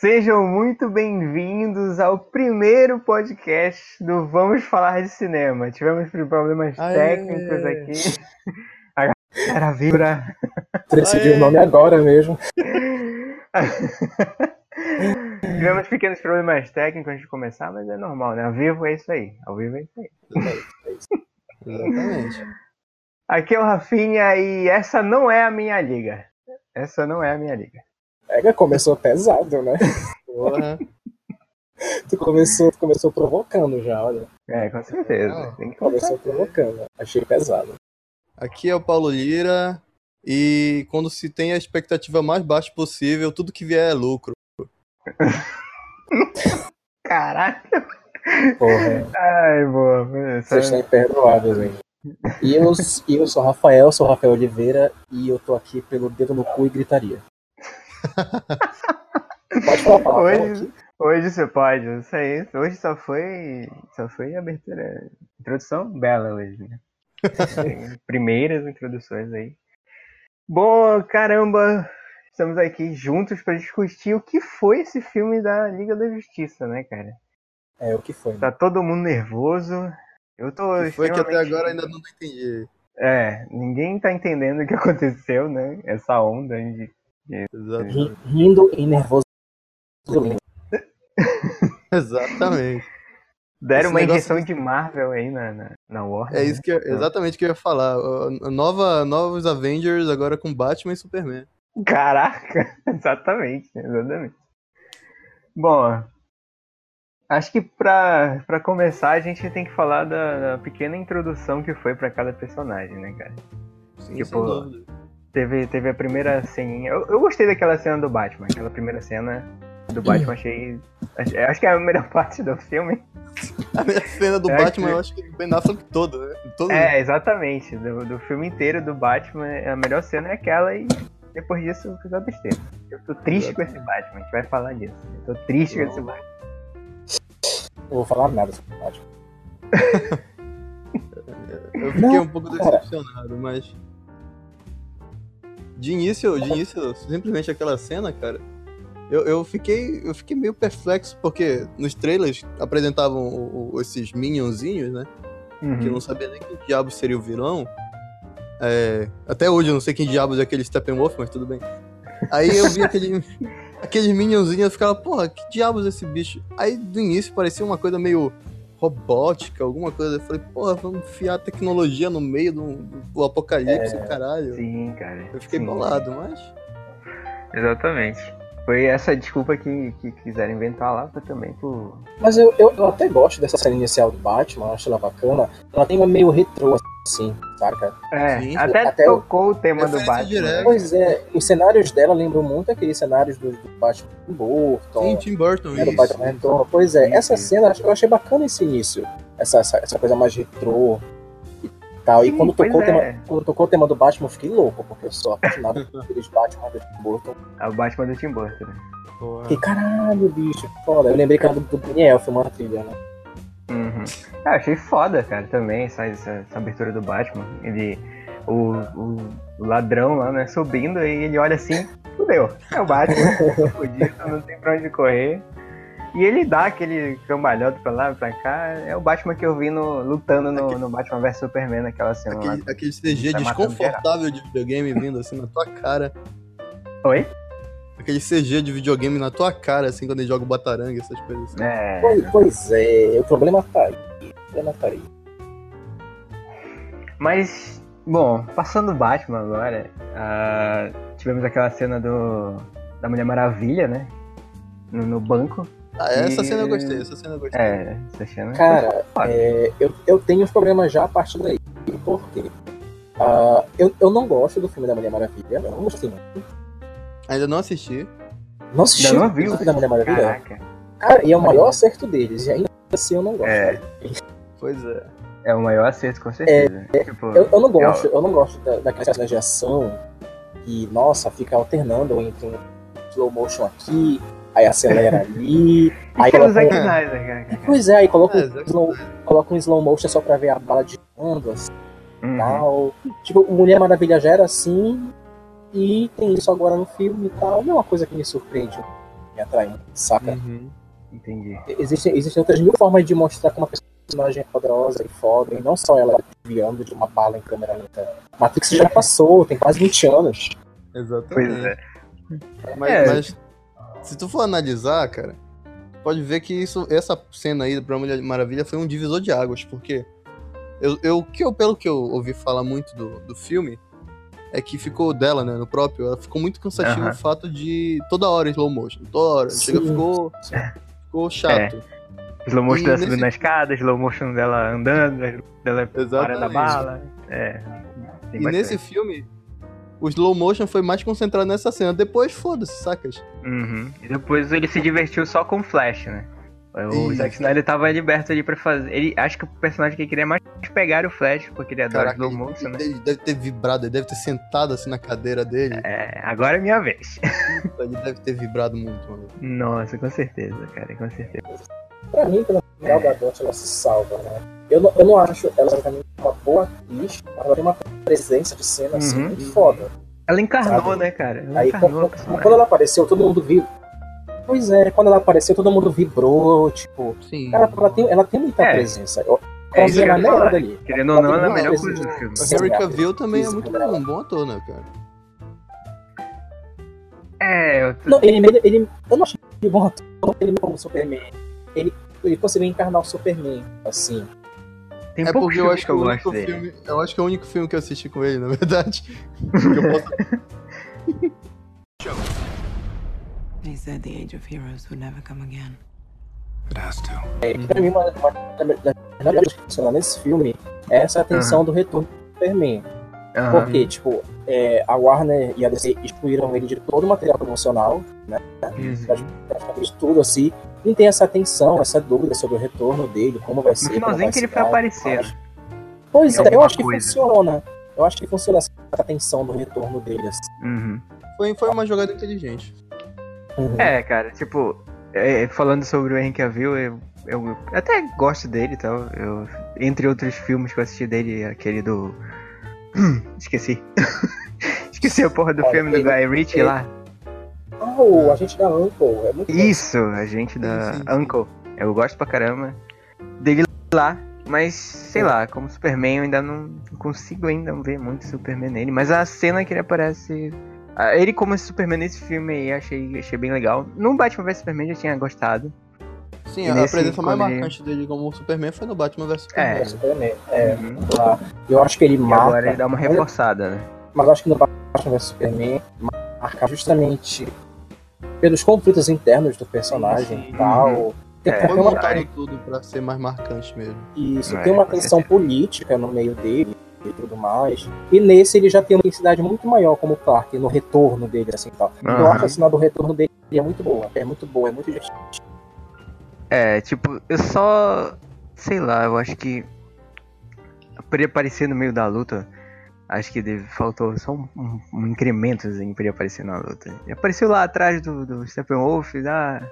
Sejam muito bem-vindos ao primeiro podcast do Vamos Falar de Cinema. Tivemos problemas Aê! técnicos aqui. A galera vibra. Decidi o nome agora mesmo. Tivemos pequenos problemas técnicos antes de começar, mas é normal, né? Ao vivo é isso aí. Ao vivo é isso aí. Exatamente. Aqui é o Rafinha e essa não é a minha liga. Essa não é a minha liga. Pega, começou pesado, né? Porra. Tu começou, tu começou provocando já, olha. É, com certeza. Não. Tem que. Começou provocando. Achei pesado. Aqui é o Paulo Lira. E quando se tem a expectativa mais baixa possível, tudo que vier é lucro. Caralho. Porra, Ai, boa. Vocês estão imperdoáveis, hein? E eu, eu sou Rafael, sou Rafael Oliveira e eu tô aqui pelo dedo no cu e gritaria. Pode falar palavrão Hoje, hoje você pode, isso aí. Hoje só foi. Só foi abertura. Introdução bela hoje, né? Primeiras introduções aí. Bom, caramba, estamos aqui juntos para discutir o que foi esse filme da Liga da Justiça, né, cara? É, o que foi? né? Tá todo mundo nervoso. Eu tô. Que foi que até extremamente- agora ainda não entendi. É, ninguém tá entendendo o que aconteceu, né? Essa onda de. Ri- Rindo e nervoso. Exatamente. Deram Esse uma injeção de- de Marvel aí na, na, na Warner. É né? isso que eu- exatamente o que eu ia falar. Nova, novos Avengers agora com Batman e Superman. Caraca, exatamente, exatamente. Bom, acho que pra, pra começar a gente tem que falar da, da pequena introdução que foi pra cada personagem, né, cara? Sim, Tipo, sem dúvida. Teve, teve a primeira ceninha. Eu, eu gostei daquela cena do Batman, aquela primeira cena do Batman, achei. ach- Acho que é a melhor parte do filme. A minha cena do É Batman, que- eu acho que o Ben Affleck todo, né? Todo É, exatamente. Do, do filme inteiro do Batman, a melhor cena é aquela e depois disso eu fiz a besteira. Eu tô triste com esse Batman, a gente vai falar disso. Eu tô triste com esse Batman. Não vou falar nada sobre o Batman. Eu fiquei Não, um pouco cara. decepcionado, mas. De início, de início, simplesmente aquela cena, cara. Eu, eu, fiquei, eu fiquei meio perplexo, porque nos trailers apresentavam o- o- esses minionzinhos, né? Que eu Uhum. não sabia nem quem diabos seria o vilão. É, até hoje eu não sei quem diabos é aquele Steppenwolf, mas tudo bem. Aí eu vi aquele, aqueles minionzinhos e ficava, porra, que diabos é esse bicho? Aí do início parecia uma coisa meio robótica, alguma coisa. Eu falei, porra, vamos enfiar tecnologia no meio do, do apocalipse, caralho. Sim, cara. Eu fiquei sim. bolado, mas. Exatamente. Foi essa desculpa que, que quiseram inventar lá foi também por. Mas eu, eu, eu até gosto dessa cena inicial do Batman, acho ela bacana. Ela tem uma meio retrô, assim, saca? É, Sim, até, até o- tocou o tema do Batman. direta. né? Pois é, os cenários dela lembram muito aqueles cenários do, do Batman do Burton. Sim, Tim Burton, né, do isso. Batman Retorno. Pois é, Isso, essa cena eu achei bacana esse início. Essa, essa, essa coisa mais retrô e tal. Sim, e quando tocou, o é. tema, quando tocou o tema do Batman, eu fiquei louco, porque eu sou apaixonado por aqueles Batman do Tim Burton. É o Batman do Tim Burton. né? Fiquei, caralho, bicho, foda. Eu lembrei que era do, do Daniel, filmando a trilha, né? Uhum. Ah, achei foda, cara, também, essa, essa, essa abertura do Batman. Ele. O, o, o ladrão lá, né, subindo, e ele olha assim, fudeu. É o Batman, fudido, não tem pra onde correr. E ele dá aquele cambalhota pra lá, pra cá. É o Batman que eu vi no, lutando no, no Batman vs Superman naquela cena lá. Aquele, aquele CG Tá desconfortável de videogame vindo assim na tua cara. Oi? Aquele CG de videogame na tua cara, assim, quando ele joga o Bataranga, essas coisas assim. É. Pois, pois é, o problema tá aí. O problema tá aí. Mas, bom, passando o Batman agora, ah, tivemos aquela cena do da Mulher Maravilha, né? No, no banco. Ah, essa E- cena eu gostei, essa cena eu gostei. É, essa cena. Cara, é, eu, eu tenho os problemas já a partir daí. Por quê? Ah, eu, eu não gosto do filme da Mulher Maravilha. Eu não gostei. Não, Ainda não assisti. não assisti Ainda não o viu? filme da Mulher Maravilha. Caraca. Cara, e é o maior acerto deles. E ainda assim eu não gosto. É. Pois é. É o maior acerto, com certeza. Tipo, Eu, eu não gosto, eu não gosto da, daquelas cenas de ação que, nossa, fica alternando entre um slow motion aqui, aí acelera ali. aí é coloca Zack Snyder, cara. Pois é, aí coloca, É, um slow, coloca um slow motion só pra ver a bala de ando, assim, Uhum. tal. Tipo, Mulher Maravilha já era assim, e tem isso agora no filme e tal. Não é uma coisa que me surpreende. me atrai saca? Uhum. Entendi. Existem, existem outras mil formas de mostrar como uma personagem é poderosa e foda, e não só ela desviando de uma bala em câmera lenta. Matrix já passou, tem quase 20 anos. Exatamente. Pois é. Mas, É. mas se tu for analisar, cara, pode ver que isso, essa cena aí pra Mulher Maravilha foi um divisor de águas, porque eu, eu, que eu pelo que eu ouvi falar muito do, do filme, é que ficou dela, né, no próprio, ela ficou muito cansativo Aham. o fato de toda hora slow motion, toda hora, chega, ficou, ficou chato. Slow motion E dela nesse- subindo na escada, slow motion dela andando, dela parando a bala. É. E bastante. nesse filme, o slow motion foi mais concentrado nessa cena, depois foda-se, sacas? Uhum. E depois ele se divertiu só com o Flash, né? O Isso. Zack Snyder tava liberto ali pra fazer. Ele acho que o personagem que ele queria mais pegar o Flash, porque ele adora Caraca, slow ele, motion, né? ele deve ter vibrado, ele deve ter sentado assim na cadeira dele. É, agora é minha vez. Ele deve ter vibrado muito, mano. Nossa, com certeza, cara, com certeza. Pra mim, pelo Gal Gadot, ela se salva, né? Eu não, eu não acho ela exatamente uma boa atriz, mas ela tem uma presença de cena assim, Uhum. muito foda. Ela encarnou, Sabe? né, cara? Ela Aí, encarnou quando, quando ela apareceu, todo mundo viu. Pois é, quando ela apareceu, todo mundo vibrou, tipo. Sim. Cara, ela tem, ela tem muita É. presença. Eu, É isso que eu ela dali. Querendo ou não, ela é a melhor coisa do filme. O Henry Cavill também é muito bom, um bom ator, né, cara? É, eu tô... Não, ele, ele, ele, eu não achei ele bom ator, ele como Superman. Ele, ele conseguiu encarnar o Superman, assim. tem é porque eu acho que que eu o gosto único dele. filme. Eu acho que é o único filme que eu assisti com ele, na verdade. Que eu posso- He said the age of heroes would never come again. It has to. É, pra mim, uma, uma das melhores coisas que funciona nesse filme é essa atenção do retorno do Superman. Porque, tipo, é, a Warner e a DC excluíram ele de todo o material promocional, Uhum. praticamente tudo, assim, e tem essa atenção, essa dúvida sobre o retorno dele, como vai ser. No finalzinho vai que ele tal, aparecer. mas- Pois Em é, eu acho que coisa. funciona. Eu acho que funciona essa atenção do retorno dele, assim. Uhum. Foi, foi uma jogada inteligente. Uhum. É, cara, tipo, é, falando sobre o Henry Cavill, eu, eu até gosto dele e tal. Eu, entre outros filmes que eu assisti dele, aquele do. Esqueci. Esqueci a porra do Olha, filme do Guy Ritchie ele- lá. Ah, o agente da Uncle, é muito bom. Isso, a gente da Sim, sim, sim. Uncle. Eu gosto pra caramba dele lá. Mas, sei lá, como Superman eu ainda não consigo ainda ver muito Superman nele. Mas a cena que ele aparece. Ah, Ele como esse Superman nesse filme aí, achei, achei bem legal. No Batman vs Superman eu já tinha gostado. Sim, E a nesse, presença mais ele- marcante dele como Superman foi no Batman vs É. É, Superman. Superman. É, Uhum. lá. Eu acho que ele E marca. agora ele dá uma reforçada, né? Mas eu acho que no Batman vs Superman marca justamente pelos conflitos internos do personagem e tal. Tem, É, Foi uma, montado tudo pra ser mais marcante mesmo. isso, É, tem uma tensão política no meio dele e tudo mais. E nesse ele já tem uma intensidade muito maior como Clark, no retorno dele, assim tal. Eu Aham. acho que a cena do retorno dele é muito boa. É muito boa, é muito divertida. É, tipo, eu só. Sei lá, eu acho que. Poderia aparecer no meio da luta. Acho que deve- faltou só um, um, um incrementozinho pra ele aparecer na luta. Ele apareceu lá atrás do, do Steppenwolf, ah,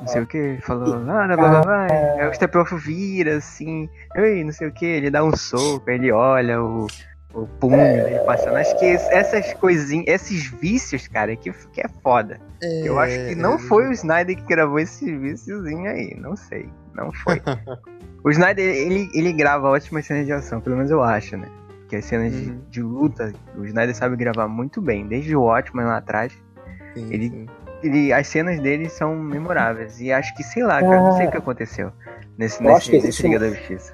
não sei o que, falou, ah, blá, blá, blá, blá. Aí o Steppenwolf vira assim, ei, não sei o que, ele dá um soco, ele olha o, o punho dele passando. Acho que essas coisinhas, esses vícios, cara, que, que é foda. Eu acho que não foi o Snyder que gravou esse viciozinho aí, não sei, não foi. o Snyder, ele, ele grava ótimas cenas de ação, pelo menos eu acho, né? Que as cenas de, Uhum. de luta, o Snyder sabe gravar muito bem, desde o Watchmen lá atrás. Sim, Ele- sim. Ele, as cenas dele são memoráveis. E acho que, sei lá, cara, não sei o que aconteceu nesse, nesse, nesse existe Liga da Justiça.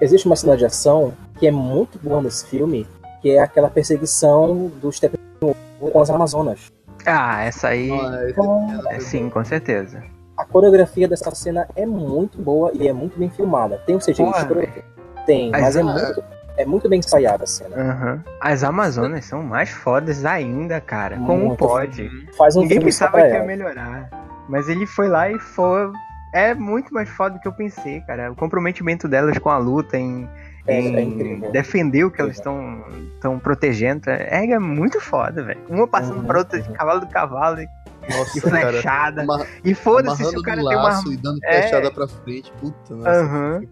Existe uma cena de ação que é muito boa nesse filme, que é aquela perseguição do Steppenwolf com as Amazonas. Ah, essa aí, Ah, Então, é, sim, com certeza. A coreografia dessa cena é muito boa e é muito bem filmada. Tem um CGI Porra, escroto? Tem, Mas mas é a- muito, é muito bem ensaiada a cena. Aham. As Amazonas são mais fodas ainda, cara. Como Muito. pode? Faz um Ninguém pensava que ia ela. melhorar. Mas ele foi lá e foi. É muito mais foda do que eu pensei, cara. O comprometimento delas com a luta em, É, em é defender o que elas estão estão protegendo. É, é muito foda, velho. Uma passando Uhum, pra outra de uhum. cavalo do cavalo e, e Nossa, cara. flechada. Amar- E foda-se se o cara tem uma laço e dando É. flechada pra frente. Puta, nossa.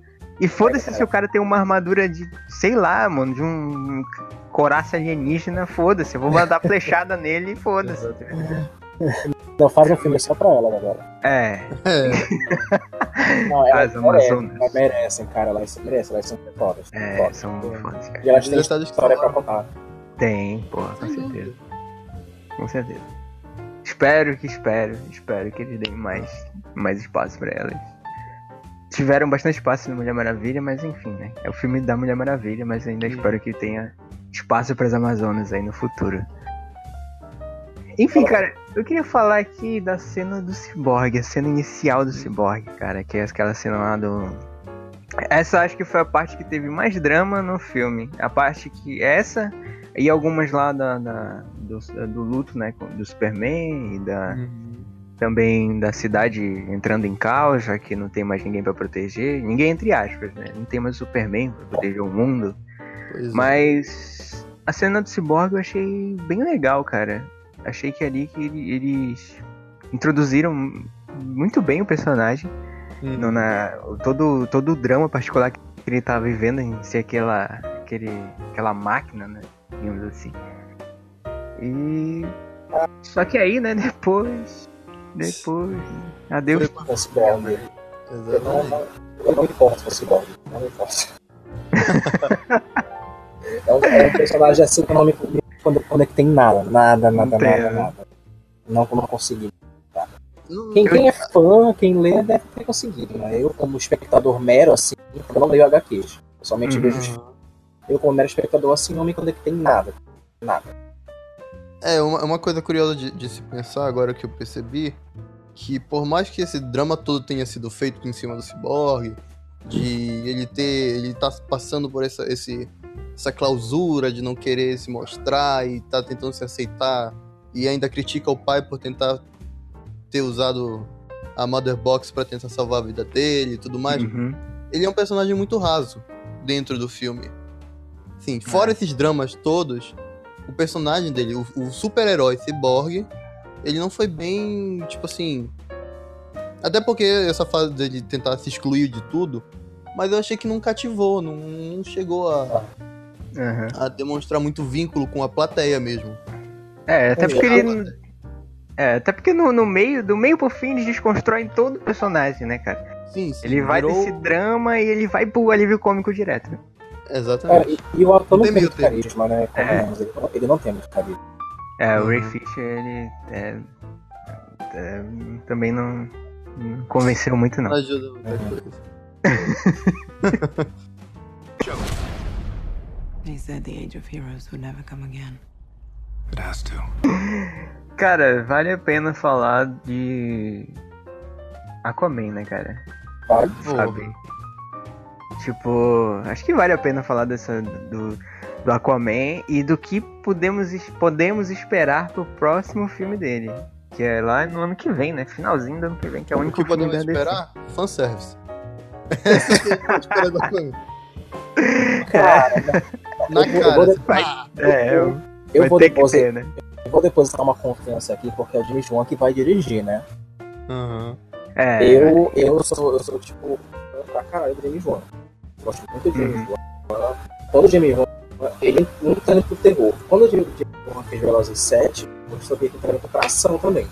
E foda-se se o cara tem uma armadura de, sei lá, mano, de um coraça alienígena, foda-se. Eu vou mandar flechada nele e foda-se. Não, faz um filme só pra ela agora. É, É, Não, elas As merecem, elas merecem, cara. Elas merecem, elas são fodas. é, fodas. são fodas, cara. E elas têm história pra contar. Tem, porra, com certeza. Com certeza. Espero que espero, espero que eles deem mais, mais espaço pra elas. Tiveram bastante espaço no Mulher Maravilha, mas enfim, né? É o filme da Mulher Maravilha, mas ainda espero que tenha espaço para as Amazonas aí no futuro. Enfim, cara, eu queria falar aqui da cena do Cyborg, a cena inicial do Cyborg, cara, que é aquela cena lá do. Essa acho que foi a parte que teve mais drama no filme. A parte que. Essa e algumas lá da, da- do, do luto, né? Do Superman e da também da cidade entrando em caos, já que não tem mais ninguém pra proteger. Ninguém entre aspas, né? Não tem mais o Superman pra proteger o mundo. Pois é. Mas a cena do Cyborg eu achei bem legal, cara. Achei que ali que ele- eles introduziram muito bem o personagem. Hum. no- na, todo, todo o drama particular que ele tá vivendo em ser aquela, aquele, aquela máquina, né? Digamos assim. E. Só que aí, né, depois. Depois. Adeus. Foi- Com o Cyborg. Eu não, não, eu não me importo com Cyborg. Não me importo. é, um, é um personagem assim que eu não me quando conectei em nada. Nada, nada, Não tem, nada, né? nada. Não, não consegui. Quem, quem é fã, quem lê, deve ter conseguido. Né? Eu, como espectador mero, assim, eu não leio HQs. Eu somente Uhum. vejo os Eu, como mero espectador, assim, não me conectei em nada. Nada. É, uma, uma coisa curiosa de, de se pensar agora que eu percebi, que por mais que esse drama todo tenha sido feito em cima do Cyborg, de ele ter. ele tá passando por essa, esse, essa clausura de não querer se mostrar e tá tentando se aceitar, e ainda critica o pai por tentar ter usado a Mother Box pra tentar salvar a vida dele e tudo mais. Uhum. ele é um personagem muito raso dentro do filme. Sim, fora É. esses dramas todos, o personagem dele, o, o super-herói Cyborg, ele não foi bem, tipo assim. Até porque essa fase dele tentar se excluir de tudo, mas eu achei que não cativou, não, não chegou a, Uhum. a demonstrar muito vínculo com a plateia mesmo. É, até É, porque ele. É, até porque no, no meio, do meio pro fim, eles desconstroem todo o personagem, né, cara? Sim, sim. Ele vai virou- desse drama e ele vai pro alívio cômico direto. Exatamente. e, e o ator Não não tem muito carisma, né? Convenhamos, Ele, ele não tem muito carisma. É, o Ray Uhum. Fisher, ele é, é, também não, não convenceu muito, não. Não ajuda muita coisa. He said the age of heroes would never come again. It has to. Cara, vale a pena falar de Aquaman, né, cara? Vale? Sabe? Tipo, acho que vale a pena falar dessa do, do Aquaman e do que podemos, podemos esperar pro próximo filme dele. Que é lá no ano que vem, né? Finalzinho do ano que vem, que é o O único que filme podemos da esperar? Fanservice. Essa que esperando a coisa. Cara, Na Eu vou- eu cara. vou assim, Vai, pá. é, eu, eu vou, ter que deposit- ter, né? eu vou depositar uma confiança aqui, porque é o James Wan que vai dirigir, né? Aham. É, Eu, eu, sou, eu sou, tipo, pra caralho do James Wan. Gosto muito do James Uhum. Wan. Todo James Wan, ele não tá indo pro terror. Quando o James Wan fez Velozes 7, eu sabia que ele tá indo pra ação também.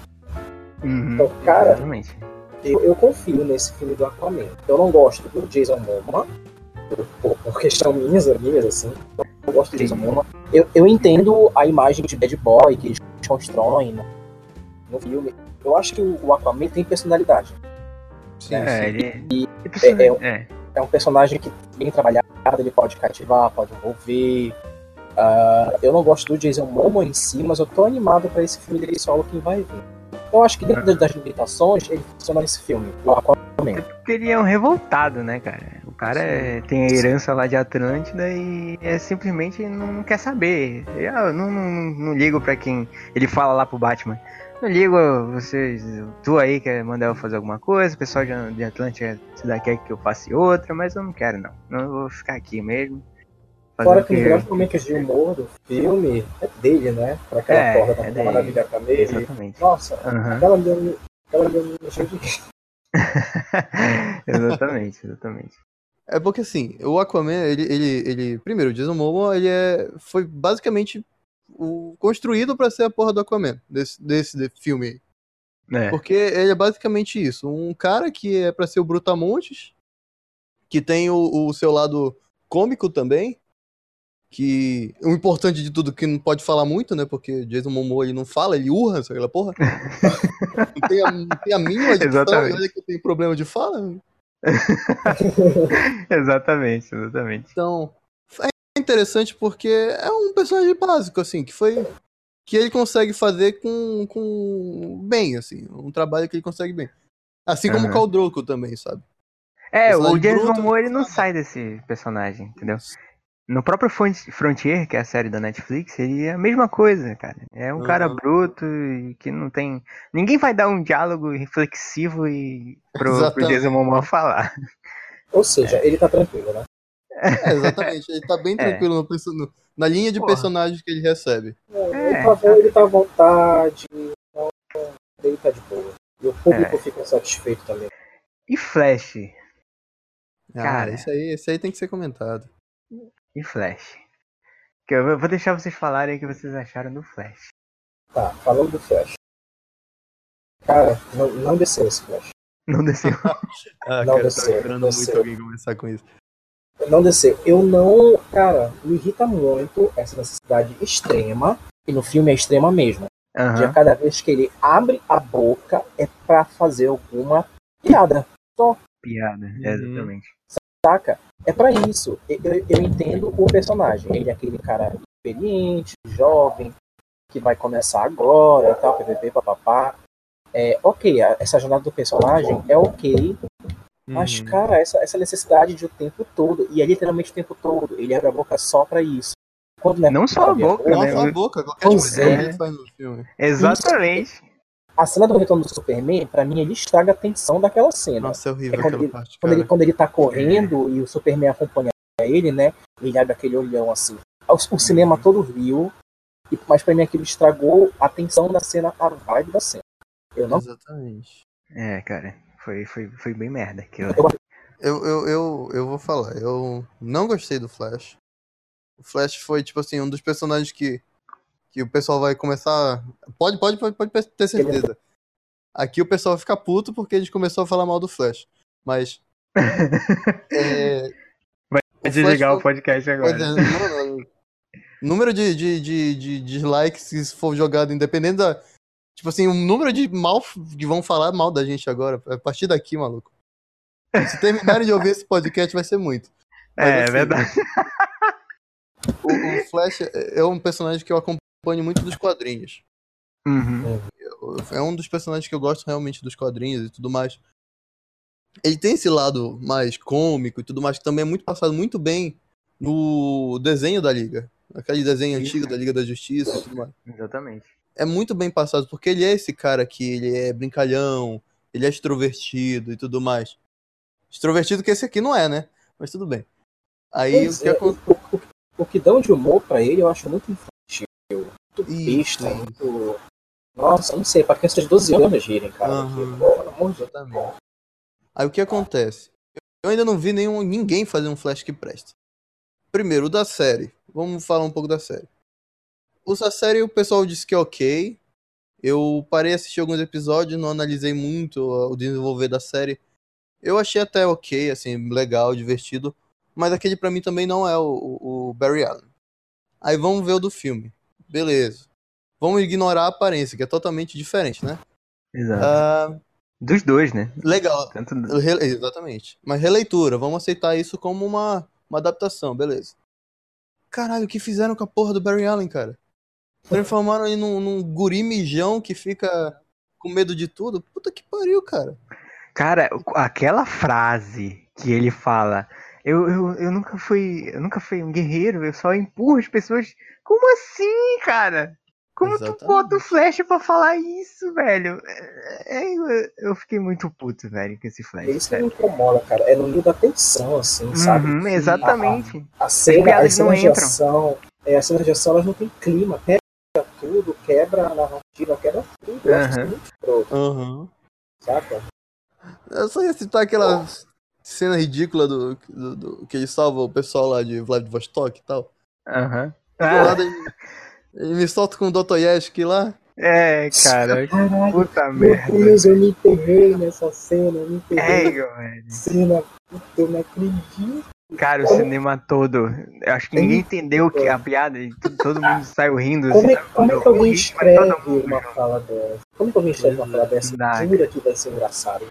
uhum, Então, cara, exatamente. Eu, eu confio nesse filme do Aquaman. Eu não gosto do Jason Momoa, por, por, questão minhas, minhas, assim. Eu gosto do Jason Momoa. Eu, eu entendo a imagem de bad boy que eles constroem no, no filme. Eu acho que o, o Aquaman tem personalidade. Sim, É, sim. ele, ele é- precisa- é- é, É um personagem que bem trabalhado, ele pode cativar, pode envolver. Ah, eu não gosto do Jason Momoa em si, mas eu tô animado pra esse filme dele solo que vai vir. Eu acho que dentro das- das limitações, ele funciona nesse filme, o Aquaman. porque ele é um revoltado, né, cara? O cara é- tem a herança lá de Atlântida e é simplesmente não quer saber. Eu não, não, não ligo pra quem ele fala lá pro Batman. Não ligo vocês, tu aí quer mandar eu fazer alguma coisa, o pessoal de, de Atlântida se dá quer que eu faça outra, mas eu não quero não. Não eu vou ficar aqui mesmo. Fora fazendo que os grandes momentos de humor do filme é dele, né? Pra aquela É, porra da é é dele. maravilha com ele. Exatamente. Nossa, Aham. aquela deu cheio de. exatamente, exatamente. É porque assim, o Aquaman, ele, ele, ele primeiro, o Jason Momoa, ele é, foi basicamente o, construído pra ser a porra do Aquaman, desse, desse de- filme aí. É. Porque ele é basicamente isso. Um cara que é pra ser o Brutamontes, que tem o, o seu lado cômico também, que o importante de tudo que não pode falar muito, né? Porque Jason Momoa ele não fala, ele urra, sabe aquela porra? não, tem a, não tem a mínima dicção, olha que eu tenho problema de fala. exatamente, exatamente. Então, é interessante porque é um personagem básico, assim, que foi. que ele consegue fazer com. com bem, assim. Um trabalho que ele consegue bem. Assim como o. Khal Drogo também, sabe? É, o Personagem James Momoa ele não sabe? sai desse personagem, entendeu? No próprio Fron- Frontier, que é a série da Netflix, ele é a mesma coisa, cara. É um cara Aham. bruto e que não tem. Ninguém vai dar um diálogo reflexivo e pro, pro Exatamente. Jason Momoa falar. Ou seja, ele tá tranquilo, né? É, exatamente. Ele tá bem É. tranquilo no na linha de Porra. personagens que ele recebe. Ele, É. tá, bom, ele tá à vontade, então ele tá de boa. E o público É. fica satisfeito também. E Flash? Ah, Cara. isso aí, isso aí tem que ser comentado. E Flash? Que eu vou deixar vocês falarem o que vocês acharam do Flash. Tá, falando do Flash. Cara, não, não desceu esse Flash. Não desceu. Ah, Não cara, eu desceu, tava esperando desceu. muito alguém começar com isso. Não desceu. Eu não. Cara, me irrita muito essa necessidade extrema. E no filme é extrema mesmo. De a Aham. cada vez que ele abre a boca é pra fazer alguma piada. Piada, Uhum. exatamente. Saca? É pra isso. Eu, eu- entendo o personagem. Ele é aquele cara experiente, jovem, que vai começar agora e tal, ppp, papapá. É, ok, essa jornada do personagem é ok, mas, Uhum. cara, essa, essa necessidade de o tempo todo, e é literalmente o tempo todo, ele abre a boca só pra isso. Quando é Não só a boca, Não, né? só a boca, qualquer Pois é. faz no filme. Exatamente. A cena do retorno do Superman, pra mim, ele estraga a tensão daquela cena. Nossa, é horrível É quando aquela ele- parte, Quando ele, quando ele tá correndo e o Superman acompanha ele, né? Ele abre aquele olhão assim. O, o cinema Uhum. todo riu, e- mas pra mim aquilo estragou a tensão da cena, a vibe da cena. Eu não Exatamente. É, cara. Foi, foi, foi bem merda aquilo. Eu, eu, eu, eu vou falar, eu não gostei do Flash. O Flash foi, tipo assim, um dos personagens que, que o pessoal vai começar. Pode, pode, pode, pode ter certeza. Aqui o pessoal vai ficar puto porque a gente começou a falar mal do Flash. Mas. é, Vai desligar o podcast foi- agora. pois é, não, não. Número de, de, de, de, de likes que for jogado, independente da. Tipo assim, o número de mal que vão falar mal da gente agora. A partir daqui, maluco. Se terminarem de ouvir esse podcast, vai ser muito. Mas, É, é assim, verdade. O, o Flash é é um personagem que eu acompanho muito dos quadrinhos. Uhum. É um dos personagens que eu gosto realmente dos quadrinhos e tudo mais. Ele tem esse lado mais cômico e tudo mais, que também é muito passado muito bem no desenho da Liga. Aquele desenho Isso. antigo da Liga da Justiça e tudo mais. Exatamente. É muito bem passado, porque ele é esse cara que ele é brincalhão, ele é extrovertido e tudo mais. Extrovertido que esse aqui não é, né? Mas tudo bem. Aí o Pois que é, acontece. o, o- o que dão de humor pra ele eu acho muito infantil, muito besta, muito. Nossa, não sei, pra crianças de 12 anos girem, cara. Que, pô, pelo amor de Deus. Aí o que acontece? Eu ainda não vi nenhum, ninguém fazer um Flash que presta. Primeiro, o da série. Vamos falar um pouco da série. O da série o pessoal disse que é ok. Eu parei de assistir alguns episódios, não analisei muito o desenvolver da série. Eu achei até ok, assim, legal, divertido. Mas aquele pra mim também não é o, o- Barry Allen. Aí vamos ver o do filme. Beleza. Vamos ignorar a aparência, que é totalmente diferente, né? Exato. Ah, Dos dois, né? legal. Tanto... Exatamente. Mas releitura, vamos aceitar isso como uma, uma adaptação, beleza. Caralho, o que fizeram com a porra do Barry Allen, cara? Transformaram ele num, num guri mijão que fica com medo de tudo? Puta que pariu, cara. Cara, aquela frase que ele fala, eu, eu, eu nunca fui. Eu nunca fui um guerreiro, eu só empurro as pessoas. Como assim, cara? Como tu Exatamente. bota o flash pra falar isso, velho? É, é, eu, eu fiquei muito puto, velho, com esse flash. É isso que sério. me incomoda, cara. É no nível da tensão, assim, sabe? Uhum, exatamente. A cena, piadas as não cenas de entram. ação, é, as cenas de ação elas não tem clima, tudo, quebra a narrativa, quebra tudo. Eu acho muito escroto, saca? Eu só ia citar aquela cena ridícula do, do, do- que ele salva o pessoal lá de Vladivostok e tal. Aham. Do Ah, ele, ele me solta com o Dostoyevsky lá. É, cara. Caralho, Puta meu merda. Deus, eu me enterrei nessa cena, eu me enterrei É, nessa velho. cena. Puta, eu não acredito. Cara, o cinema todo. Eu acho que ninguém entendeu que a piada e todo mundo saiu rindo. Como é, assim, como é que eu alguém escreve uma fala dessa? Como que alguém escreve uma fala dessa? Não dá, Jura que vai ser engraçado.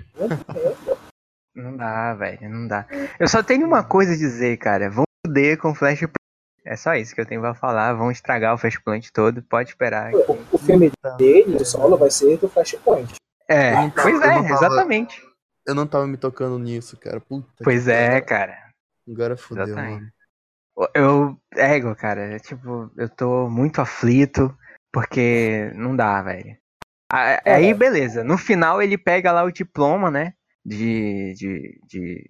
Não dá, velho, não dá. Eu só tenho uma coisa a dizer, cara. Vão fuder com o Flashpoint. É só isso que eu tenho pra falar. Vão estragar o Flashpoint todo. Pode esperar. O, o filme dele, o solo, vai ser do Flashpoint. É, pois é, exatamente. Eu não tava me tocando nisso, cara. Puta Pois que é, cara. Agora fodeu, Exatamente. mano. Eu, é, igual, cara, é tipo, eu tô muito aflito porque não dá, velho. É. Aí, beleza. No final ele pega lá o diploma, né? De. de, de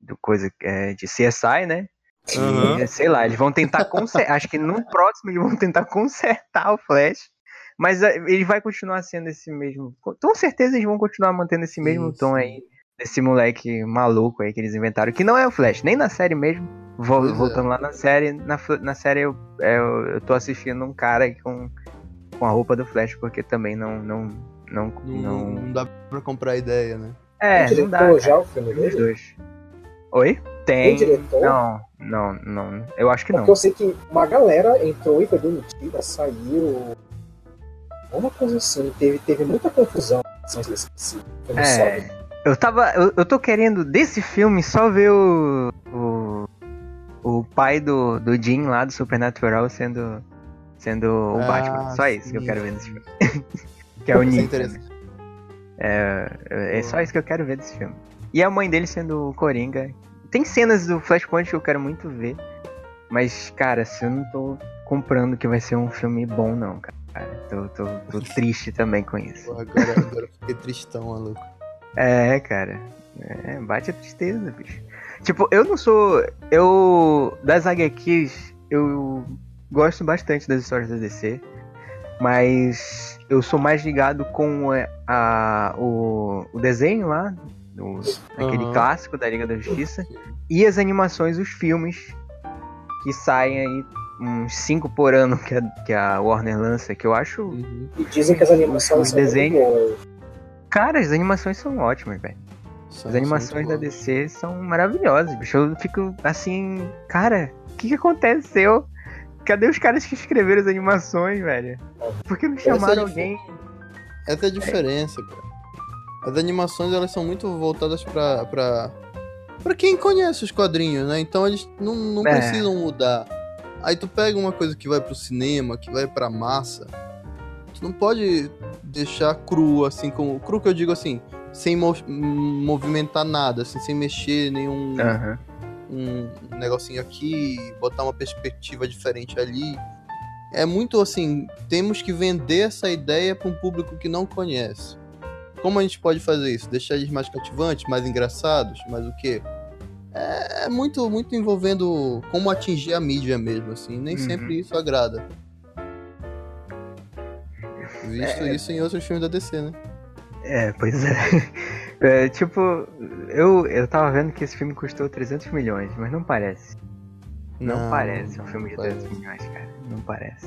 do coisa é, de CSI, né? E, sei lá, eles vão tentar consertar. Acho que no próximo eles vão tentar consertar o Flash. Mas é, ele vai continuar sendo esse mesmo. Com certeza eles vão continuar mantendo esse mesmo Sim, tom aí. Desse moleque maluco aí que eles inventaram. Que não é o Flash, nem na série mesmo. Vol- Pois é. voltando lá na série. Na, na série eu, é, eu, eu tô assistindo um cara com, com a roupa do Flash, porque também não. Não, não, Não, não... não dá pra comprar a ideia, né? É, Tem não dá. cara. já o filme dele? dois. Oi? Tem Tem. diretor? Não, não, não. Eu acho que não. Porque eu sei que uma galera entrou e foi demitida, saiu. Uma coisa assim, teve, teve muita confusão assim, solo. É, eu tava. Eu, eu tô querendo desse filme só ver o. O, o pai do, do Jim lá do Supernatural sendo. Sendo o Ah, Batman. Só isso que eu quero ver nesse filme. que é o é Nick. interessante. É, é só isso que eu quero ver desse filme. E a mãe dele sendo o Coringa. Tem cenas do Flashpoint que eu quero muito ver. Mas, cara, se eu não tô comprando que vai ser um filme bom, não, cara. Tô, tô, tô triste também com isso. Pô, agora, agora eu fiquei tristão, maluco. É, cara. É, bate a tristeza, bicho. Tipo, eu não sou. Eu. Das HQs, eu gosto bastante das histórias da DC. Mas eu sou mais ligado com é, a, o, o desenho lá, o- aquele Aham. clássico da Liga da Justiça, e as animações, os filmes que saem aí, uns cinco por ano que a, que a Warner lança, que eu acho. Uhum. E dizem que as animações Os são muito desenhos. boas. Cara, as animações são ótimas, velho. As animações da. DC são maravilhosas, bicho. Eu fico assim, cara, o que, que aconteceu? Cadê os caras que escreveram as animações, velho? Por que não chamaram Essa é alguém? Essa é a diferença, cara. As animações, elas são muito voltadas pra, pra, pra quem conhece os quadrinhos, né? Então eles não, não É. precisam mudar. Aí tu pega uma coisa que vai pro cinema, que vai pra massa, tu não pode deixar cru, assim, como... Cru que eu digo assim, sem mo- movimentar nada, assim, sem mexer nenhum Aham. um negocinho aqui, botar uma perspectiva diferente ali. É muito assim, temos que vender essa ideia para um público que não conhece. Como a gente pode fazer isso? Deixar eles mais cativantes, mais engraçados, mais o quê? É, é muito, muito envolvendo como atingir a mídia mesmo, assim. Nem Uhum. sempre isso agrada. Visto É. isso em outros filmes da DC, né? É, pois é. É, tipo, eu, eu tava vendo que esse filme custou 300 milhões, mas não parece. Não, parece um filme de não 300 parece. milhões, cara. Não parece.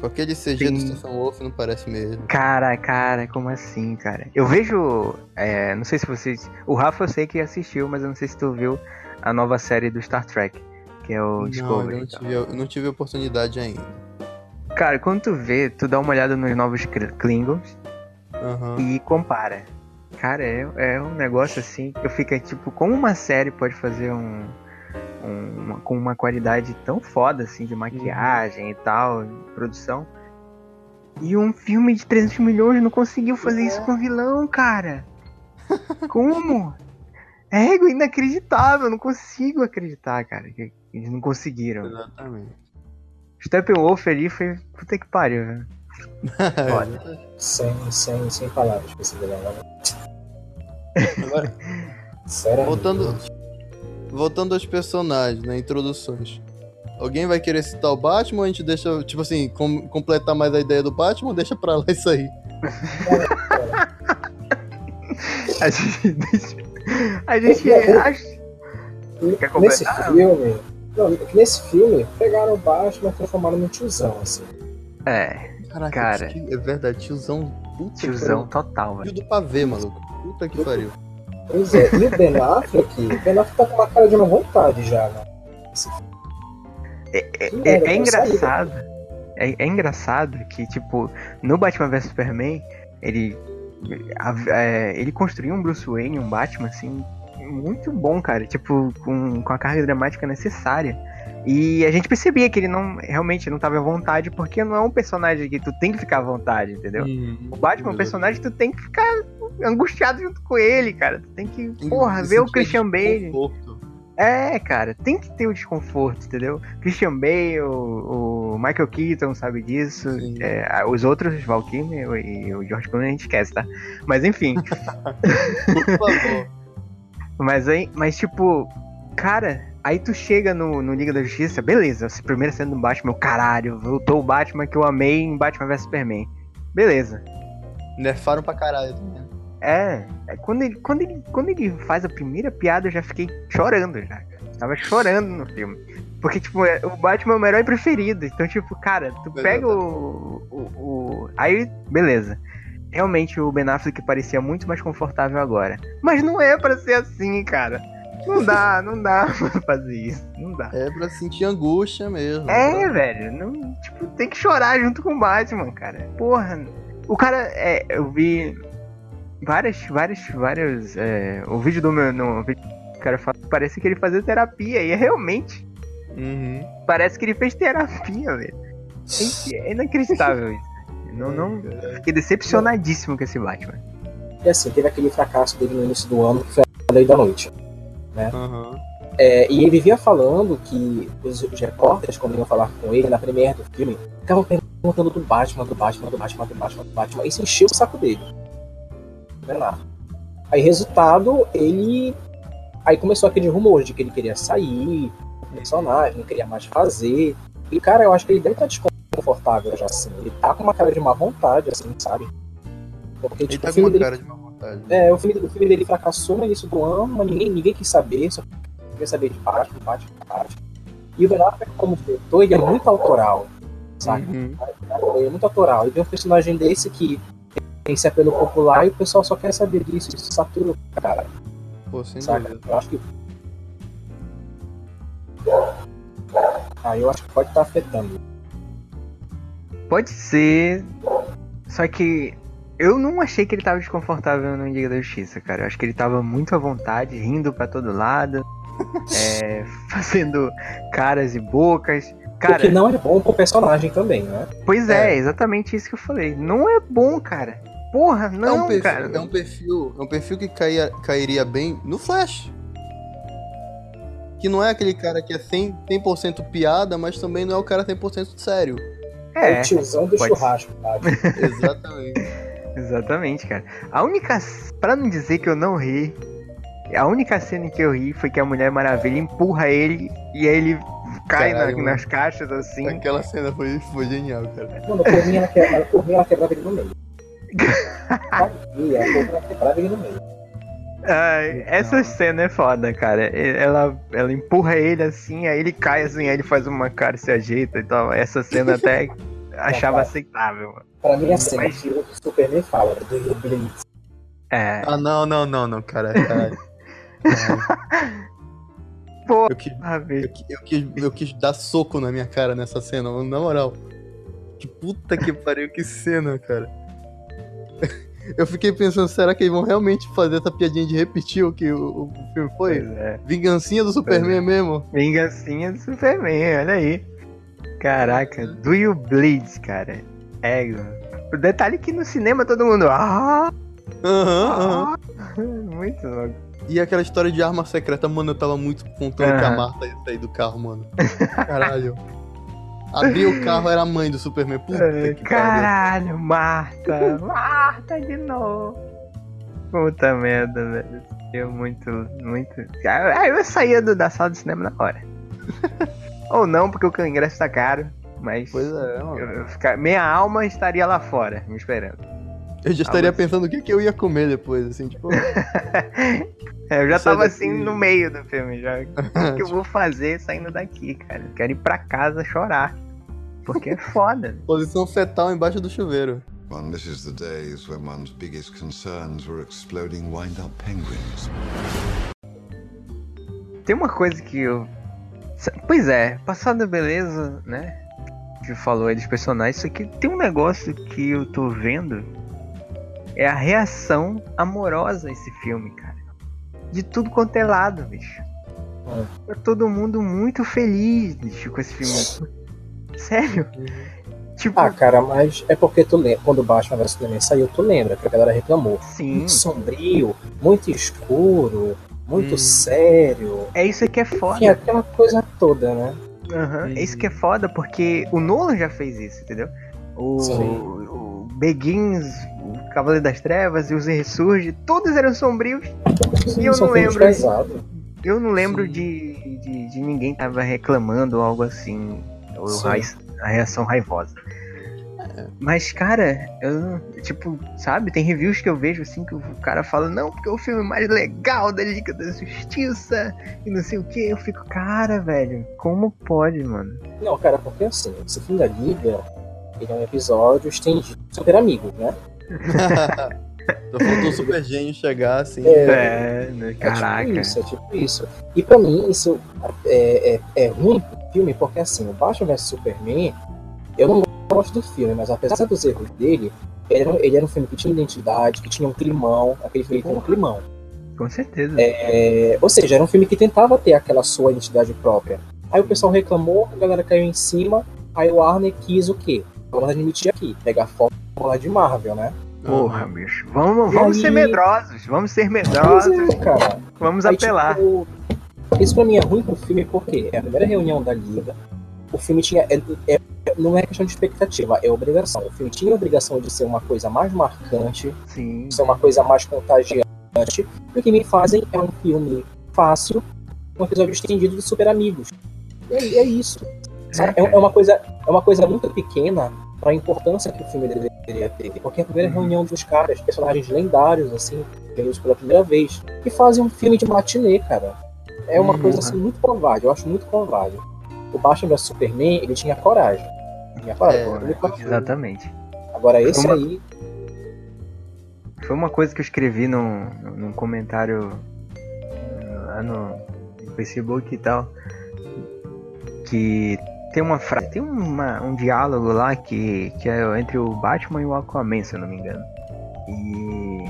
Com aquele CG do Sim. Stephen Wolf não parece mesmo. Cara, cara, como assim, cara? Eu vejo. é, não sei se vocês. O Rafa eu sei que assistiu, mas eu não sei se tu viu a nova série do Star Trek, que é o Não, eu Discovery. não, então. tive, eu não tive oportunidade ainda. Cara, quando tu vê, tu dá uma olhada nos novos Kl- Klingons Aham. e compara. Cara, é, é um negócio assim que eu fico tipo, como uma série pode fazer um. um- uma- com uma qualidade tão foda assim de maquiagem e tal, de produção. E um filme de 300 milhões não conseguiu fazer isso com vilão, cara. Como? É inacreditável, eu não consigo acreditar, cara, que eles não conseguiram. Exatamente. Steppenwolf ali foi puta que pariu, velho. Foda. Sem, sem, sem palavras pra esse vilão. né? Agora, Sério. voltando, voltando aos personagens, né? Introduções. Alguém vai querer citar o Batman ou a gente deixa, tipo assim, com- completar mais a ideia do Batman ou deixa pra lá isso aí? A gente deixa. A gente acha. Quer Nesse completar? filme. Não, nesse filme, pegaram o Batman e transformaram num tiozão, assim. É. Caraca, Cara. é verdade, tiozão. Puta Tiozão que total, velho. Tio do pavê, maluco. Puta que pariu. Pois é, e o Ben Affleck, o Ben Affleck tá com uma cara de uma vontade já, né? É, é- é- é engraçado. É, é engraçado que, tipo, no Batman vs Superman, ele. é, ele construiu um Bruce Wayne, um Batman, assim, muito bom, cara. Tipo, com, com a carga dramática necessária. E a gente percebia que ele não realmente não tava à vontade, porque não é um personagem que tu tem que ficar à vontade, entendeu? O Batman é um personagem que tu tem que ficar angustiado junto com ele, cara. Tu tem que, porra, ver o Christian Bale. É, cara, tem que ter o desconforto, entendeu? Christian Bale, o, o Michael Keaton sabe disso. É, os outros, Val Kilmer e o George Clooney, a gente esquece, tá? Mas enfim. Por favor. Mas aí, mas tipo, cara, aí tu chega no, no Liga da Justiça, beleza, essa primeira cena do Batman, caralho, voltou o Batman que eu amei em Batman vs Superman. Beleza. Nerfaram pra caralho também. É, é, quando, ele, quando, ele, quando ele faz a primeira piada, eu já fiquei chorando já. Eu tava chorando no filme. Porque, tipo, é- o Batman é o meu herói preferido. Então, tipo, cara, tu pega o, o, o- Aí, beleza. Realmente o Ben Affleck parecia muito mais confortável agora. Mas não é pra ser assim, cara. Não dá, não dá pra fazer isso. Não dá. É pra sentir angústia mesmo. É, velho. Não, tipo, tem que chorar junto com o Batman, cara. Porra. O cara, é, eu vi várias, várias, várias. É, o vídeo do meu. No, o cara fala, parece que ele fazia terapia. E é realmente. Uhum. Parece que ele fez terapia, velho. É inacreditável isso. Não, não. Fiquei decepcionadíssimo com esse Batman. E assim, teve aquele fracasso dele no início do ano, que foi a Lei da Noite. Aham. É, e ele vivia falando que os, os repórteres, quando iam falar com ele na premiere do filme, ficavam perguntando do Batman, do Batman, do Batman, do Batman, do Batman. Isso encheu o saco dele. Não é nada. Aí, resultado, ele. Aí começou aquele rumor de que ele queria sair, personagem, não queria mais fazer. E, cara, eu acho que ele deve estar desconfortável já assim. Ele tá com uma cara de má vontade, assim, sabe? Porque, Ele tipo, tá o com uma dele cara de má vontade. é, o filme, o filme dele fracassou no início do ano, mas ninguém, ninguém quis saber, só queria saber de Batman, Batman, Batman. E o Ben Affleck, como diretor, ele é muito autoral, sabe? Uhum. Ele é muito autoral. E vem um personagem desse que tem esse apelo popular e o pessoal só quer saber disso, isso satura o cara, Pô, sem saca? dúvida. Eu acho que... Aí eu acho que pode estar afetando. Pode ser. Só que eu não achei que ele tava desconfortável no Liga da Justiça, cara. Eu acho que ele tava muito à vontade, rindo pra todo lado, é, fazendo caras e bocas. Cara, Porque não é bom pro personagem também, né? pois é, É. exatamente isso que eu falei. Não é bom, cara. Porra, é, não, um perfil, cara. é um perfil, é um perfil que caía, cairia bem no Flash. Que não é aquele cara que é 100%, 100 piada, mas também não é o cara 100% sério. É, É, o tiozão do pode churrasco, sabe? Exatamente. exatamente, cara. A única. Pra não dizer que eu não ri, a única cena em que eu ri foi que a Mulher Maravilha empurra ele e aí ele cai na- Caralho, mano. nas caixas assim. Aquela cena foi, foi genial, cara. Mano, por mim ela, que- ela- por mim, ela quebrava ele no meio. Ela, ela quebrava ele no meio. Ai, essa cena é foda, cara. Ela, ela empurra ele assim, aí ele cai assim, aí ele faz uma cara e se ajeita e tal. Essa cena até achava aceitável. mano. Pra mim, assim, Mas- que o Superman fala do bleed. É, Ah, não, não, não, não, cara. Caralho. Pô, Eu, ah, eu, eu quis, eu quis dar soco na minha cara nessa cena, mano, na moral. Que puta que pariu, que cena, cara. Eu fiquei pensando, será que eles vão realmente fazer essa piadinha de repetir o que o, o filme foi? Pois é. Vingancinha do Superman mesmo? Vingancinha do Superman, olha aí. Caraca, do you bleed, cara? É, o detalhe é que no cinema todo mundo. Ah, Aham, aham. ah, muito louco. E aquela história de arma secreta, mano, eu tava muito contando que a Aham. Marta ia sair do carro, mano. Caralho. Abriu o carro, era a mãe do Superman. Puta É, que pariu. Caralho, Marta! Marta de novo! Puta merda, velho. Eu muito, muito. Ah, eu saía do- da sala de cinema na hora. Ou não, porque o ingresso tá caro. Mas Pois é, mano. eu- eu ficar- minha alma estaria lá fora, me esperando. Eu já estaria pensando o que, que eu ia comer depois, assim, tipo. É, eu já Sai tava daqui. assim no meio do filme já. O que eu vou fazer saindo daqui, cara? Eu quero ir pra casa chorar. Porque é foda. Posição fetal embaixo do chuveiro. One misses the days when one's biggest concerns were exploding wind-up penguins. Tem uma coisa que eu. Pois é, passada beleza, né? Que falou aí dos personagens, isso aqui tem um negócio que eu tô vendo. É a reação amorosa a esse filme, cara. De tudo quanto é lado, bicho. É. Tá todo mundo muito feliz, bicho, com esse filme. Sério? Tipo, Ah, cara, mas é porque tu lembra, quando o Batman vs Superman saiu, tu lembra que a galera reclamou. sim. Muito sombrio, muito escuro, muito Hum. sério. É isso que é Enfim, foda. aquela coisa toda, né? Uhum. É isso que é foda, porque o Nolan já fez isso, entendeu? O, Sim. o Begins, o Cavaleiro das Trevas e os Ressurge, todos eram sombrios. E eu não lembro. Eu não lembro Sim. de, de, de ninguém tava reclamando ou algo assim. Ou Sim. a reação raivosa. Mas, cara, eu, tipo, sabe, tem reviews que eu vejo assim que o cara fala, não, porque é o filme mais legal da Liga da Justiça e não sei o que. Eu fico, cara, velho, como pode, mano? Não, cara, porque assim, esse filme da Liga, ele é um episódio estendido super amigos, né? Só faltou o super gênio chegar assim. É, né, É caraca. tipo isso, é tipo isso. E pra mim, isso é, é, é ruim filme, porque assim, o Batman vs Superman, eu não gosto do filme, mas apesar dos erros dele, ele era, ele era um filme que tinha identidade, que tinha um climão, aquele filme tem um climão. Com certeza. É, ou seja, era um filme que tentava ter aquela sua identidade própria. Aí o pessoal reclamou, a galera caiu em cima, aí o Warner quis o quê? Vamos admitir aqui, pegar a fórmula de Marvel, né? Porra, bicho. Vamos, vamos aí- ser medrosos. Vamos ser Pois medrosos. é, cara. Vamos Aí, apelar. tipo, isso pra mim é ruim pro filme porque é a primeira reunião da Liga. O filme tinha. é- é- não é questão de expectativa, é obrigação. O filme tinha a obrigação de ser uma coisa mais marcante, Sim. de ser uma coisa mais contagiante. E o que me fazem é um filme fácil, um episódio estendido de super amigos. E é, é isso. sabe? É, é uma coisa, é uma coisa muito pequena para a importância que o filme deveria ter. Porque é a primeira reunião dos caras, personagens lendários, assim, vemos pela primeira vez, que fazem um filme de matinê, cara. É uma Uhum. coisa assim muito covarde, eu acho muito covarde. O Batman vs Superman, ele tinha coragem. Tinha coragem. É, Exatamente. Agora esse Uma- aí, Foi uma coisa que eu escrevi num, num comentário lá no, no Facebook e tal. Que tem uma frase, tem uma, um diálogo lá que, que é entre o Batman e o Aquaman, se eu não me engano. E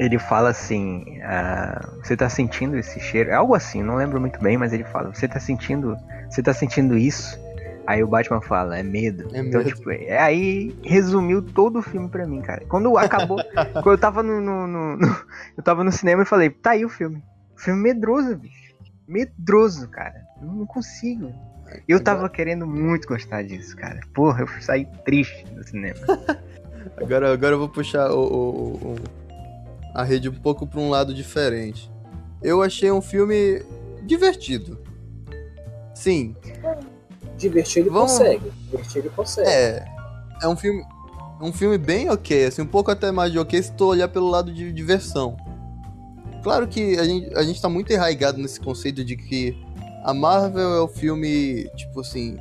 ele fala assim: ah, Você tá sentindo esse cheiro? É algo assim, não lembro muito bem, mas ele fala: Você tá sentindo, você tá sentindo isso? Aí o Batman fala: É medo. É então, medo. tipo, é, aí resumiu todo o filme pra mim, cara. Quando acabou, quando eu tava no, no- no- no- eu tava no cinema e falei: Tá aí o filme. Filme medroso, bicho. Medroso, cara. Eu não consigo. Eu tava querendo muito gostar disso, cara. Porra, eu saí triste do cinema. Agora, agora eu vou puxar o, o- o- a rede um pouco pra um lado diferente. Eu achei um filme divertido. Sim, divertir ele Vamos- consegue. Divertir ele consegue. é. É um filme. Um filme bem ok, assim, um pouco até mais de ok se tu olhar pelo lado de diversão. Claro que a gente, a gente tá muito arraigado nesse conceito de que a Marvel é o filme, tipo assim,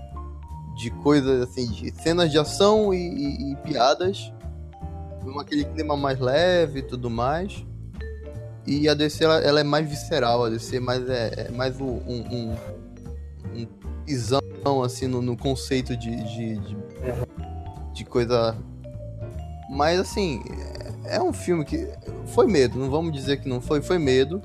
de coisas assim, de cenas de ação e, e- e piadas, aquele clima mais leve e tudo mais. E a DC ela, ela é mais visceral, a DC mais é, é mais um, um, um, um pisão assim no, no conceito de, de, de, de coisa. Mas assim, é, é um filme que foi medo, não vamos dizer que não foi, foi medo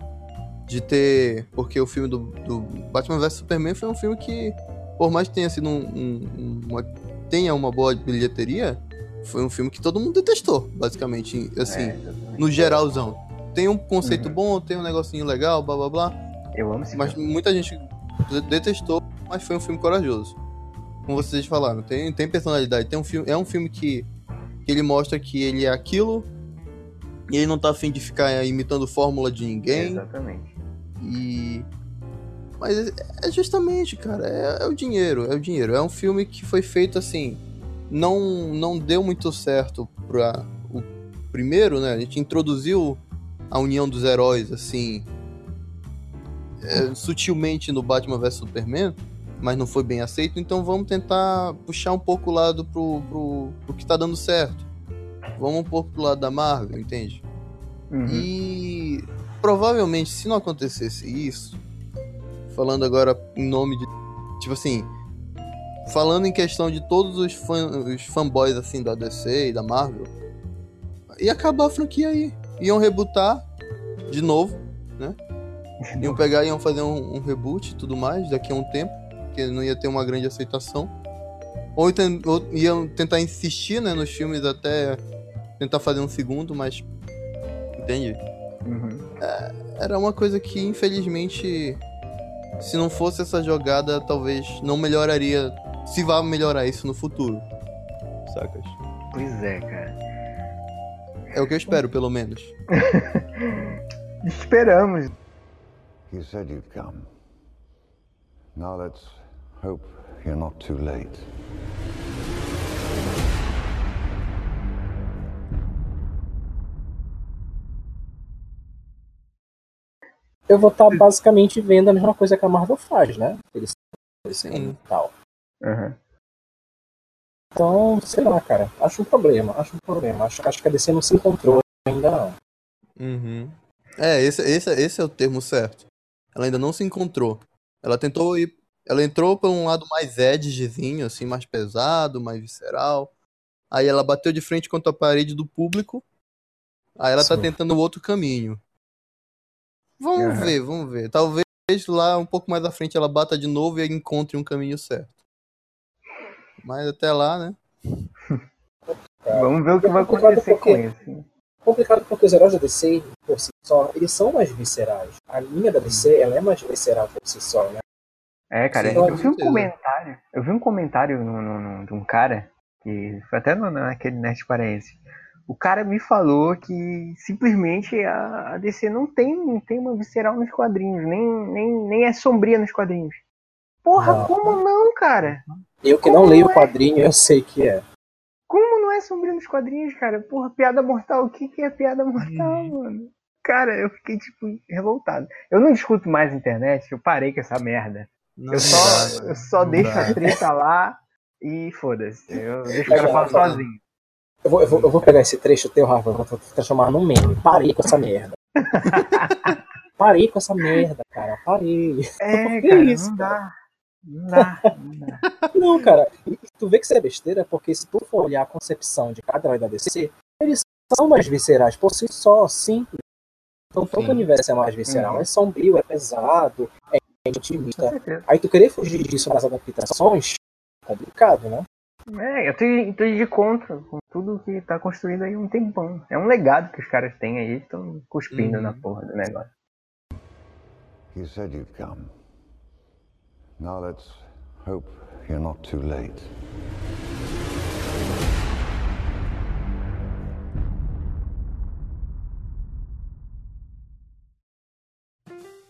de ter. Porque o filme do, do Batman vs Superman foi um filme que, por mais que tenha sido um, um- uma, tenha uma boa bilheteria, foi um filme que todo mundo detestou, basicamente. Assim, É, no geralzão. Tem um conceito Uhum. bom, tem um negocinho legal, blá blá blá. eu amo esse Mas filme. muita gente de- detestou, mas foi um filme corajoso. Como vocês falaram, tem, tem personalidade. Tem um filme, é um filme que, que ele mostra que ele é aquilo. E ele não tá afim de ficar imitando fórmula de ninguém. Exatamente. E. Mas é- é justamente, cara, é, é o dinheiro, é o dinheiro. É um filme que foi feito assim. Não, não deu muito certo pra o primeiro, né? A gente introduziu a união dos heróis, assim. é, sutilmente no Batman vs Superman. mas não foi bem aceito, então vamos tentar puxar um pouco o lado pro, pro, pro que tá dando certo. Vamos um pouco pro lado da Marvel, entende? Uhum. E provavelmente, se não acontecesse isso, falando agora em nome de. Tipo assim. Falando em questão de todos os, os fanboys assim da DC e da Marvel, ia acabar a franquia aí. Iam rebootar de novo, né? Iam pegar, iam fazer um, um reboot e tudo mais daqui a um tempo, que não ia ter uma grande aceitação. Ou, ten- ou iam tentar insistir né, nos filmes até tentar fazer um segundo, mas. Entende? Uhum. Era uma coisa que, infelizmente, se não fosse essa jogada, talvez não melhoraria. Se vai melhorar isso no futuro. Sacas? Pois é, cara. É o que eu espero, pelo menos. Esperamos. You said you'd come. Now let's hope you're not too late. Eu vou estar basicamente vendo a mesma coisa que a Marvel faz, né? Eles, Sim. e tal. Uhum. Então, sei lá, cara. Acho um problema. Acho um problema. Acho, acho que a DC não se encontrou ainda não. Uhum. É, esse, esse, esse é o termo certo. Ela ainda não se encontrou. Ela tentou ir. Ela entrou por um lado mais edgezinho, assim, mais pesado, mais visceral. Aí ela bateu de frente contra a parede do público. Aí ela tá Sim. tentando outro caminho. Vamos Aham. ver, vamos ver. Talvez lá um pouco mais à frente ela bata de novo e encontre um caminho certo. Mas até lá, né? Vamos ver o que É vai complicado acontecer com isso. Complicado porque os heróis da DC, por si só, eles são mais viscerais. A linha da DC, ela é mais visceral por si só, né? É, cara, Sim, eu vi um comentário. Eu vi um comentário no, no- no- de um cara, que foi até no, naquele Nerd Paraense. O cara me falou que simplesmente a, a DC não tem, não tem uma visceral nos quadrinhos, nem, nem, nem é sombria nos quadrinhos. Porra, Não. como não, cara? Eu que Como não leio o é? quadrinho, eu sei que é. Como não é sombrio nos quadrinhos, cara? Porra, piada mortal, o que, que é piada mortal, Uhum. mano? Cara, eu fiquei, tipo, revoltado. Eu não discuto mais internet, eu parei com essa merda. Não Eu só, dá, eu só deixo dá. a treta lá e foda-se. Eu deixo o cara falar sozinho. Eu vou, eu vou, eu vou pegar esse trecho teu, Rafa, eu vou transformar num meme. Parei com essa merda. Parei com essa merda, cara. Parei. É, Que cara, isso, não dá. Não dá, não dá. Não, cara. Tu vê que isso é besteira, porque se tu for olhar a concepção de cada herói da DC, eles são mais viscerais por si só, simples. Então todo Sim. o universo é mais visceral. Uhum. É sombrio, é pesado, é intimista. Aí tu querer fugir disso nas adaptações, é complicado, né? É, eu tô, eu tô de contra com tudo que tá construído aí um tempão. É um legado que os caras têm aí, estão cuspindo Uhum. na porra do negócio. You said you'd come. Now let's hope you're not too late.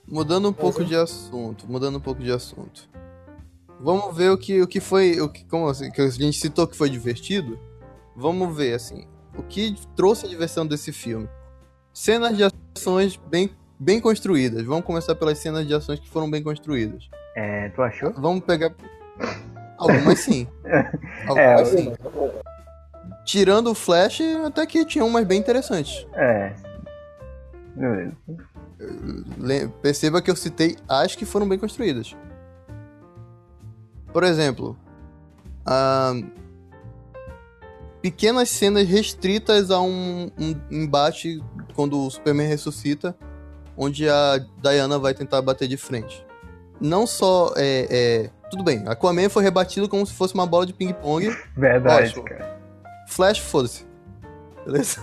Mudando um pouco de assunto, mudando um pouco de assunto. Vamos ver o que, o que foi, o que, como assim, que a gente citou que foi divertido. Vamos ver assim, o que trouxe a diversão desse filme. Cenas de ações bem, bem construídas. Vamos começar pelas cenas de ações que foram bem construídas. É, tu achou? Vamos pegar algumas sim. É, Algumas sim. Tirando o Flash, até que tinha umas bem interessantes. É. Le- Perceba que eu citei as que foram bem construídas. Por exemplo, ahn, pequenas cenas restritas a um, um embate quando o Superman ressuscita, onde a Diana vai tentar bater de frente. Não só é, é- tudo bem, Aquaman foi rebatido como se fosse uma bola de ping-pong. Verdade, Ótimo. cara. Flash, foda-se. Beleza?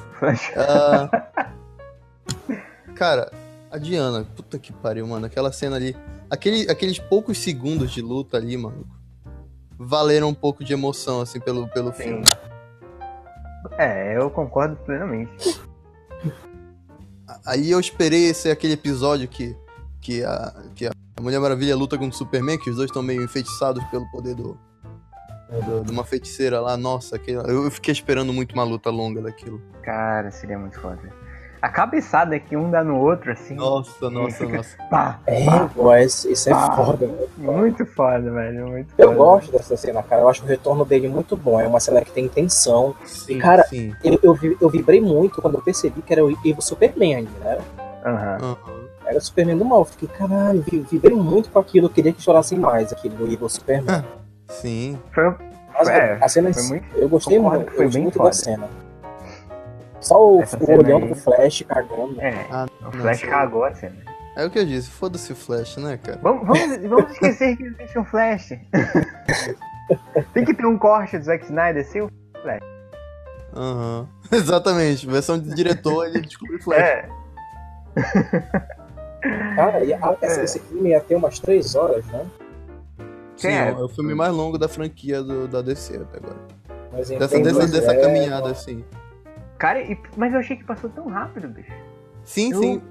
Ah, cara, a Diana, puta que pariu, mano. Aquela cena ali. Aquele, aqueles poucos segundos de luta ali, mano. Valeram um pouco de emoção, assim, pelo, pelo Sim. filme. É, eu concordo plenamente. Aí eu esperei esse aquele episódio que, que, a, que a Mulher Maravilha luta com o Superman, que os dois estão meio enfeitiçados pelo poder do, do- de uma feiticeira lá. Nossa, aquele, eu fiquei esperando muito uma luta longa daquilo. Cara, seria muito foda. A cabeçada que um dá no outro, assim. Nossa, nossa, fica- nossa. Pá, É, pá. pô, isso, é Ah. foda. velho. Muito foda, velho. Muito Eu foda. gosto dessa cena, cara. Eu acho o retorno dele muito bom. É uma cena que tem tensão. Sim, Cara, sim. Eu, eu, eu vibrei muito quando eu percebi que era o Evo Superman ainda, né? Aham. Aham. Era o Superman do mal. Eu fiquei, caralho, vi- vibrei muito com aquilo. Eu queria que chorassem mais aquilo do Evil Superman. Sim. Foi, Mas É, a cena muito- eu gostei muito, que foi eu gostei bem muito foda. da cena. Só o, o olhando aí- pro Flash cagando. é, Ah, o Flash cagou a cena. É o que eu disse, foda-se o Flash, né, cara? Vamos, vamos, vamos esquecer que existe um Flash. Tem que ter um corte do Zack Snyder, sim? Aham. Exatamente, versão de diretor, ele descobriu o Flash. É. Cara, e a- essa- É. esse filme ia ter umas três horas, né? Sim, é? é o filme mais longo da franquia do, da DC até agora. Mas Dessa, dessa, dessa é, caminhada, assim. Cara, e- mas eu achei que passou tão rápido, bicho. Sim, Eu- sim.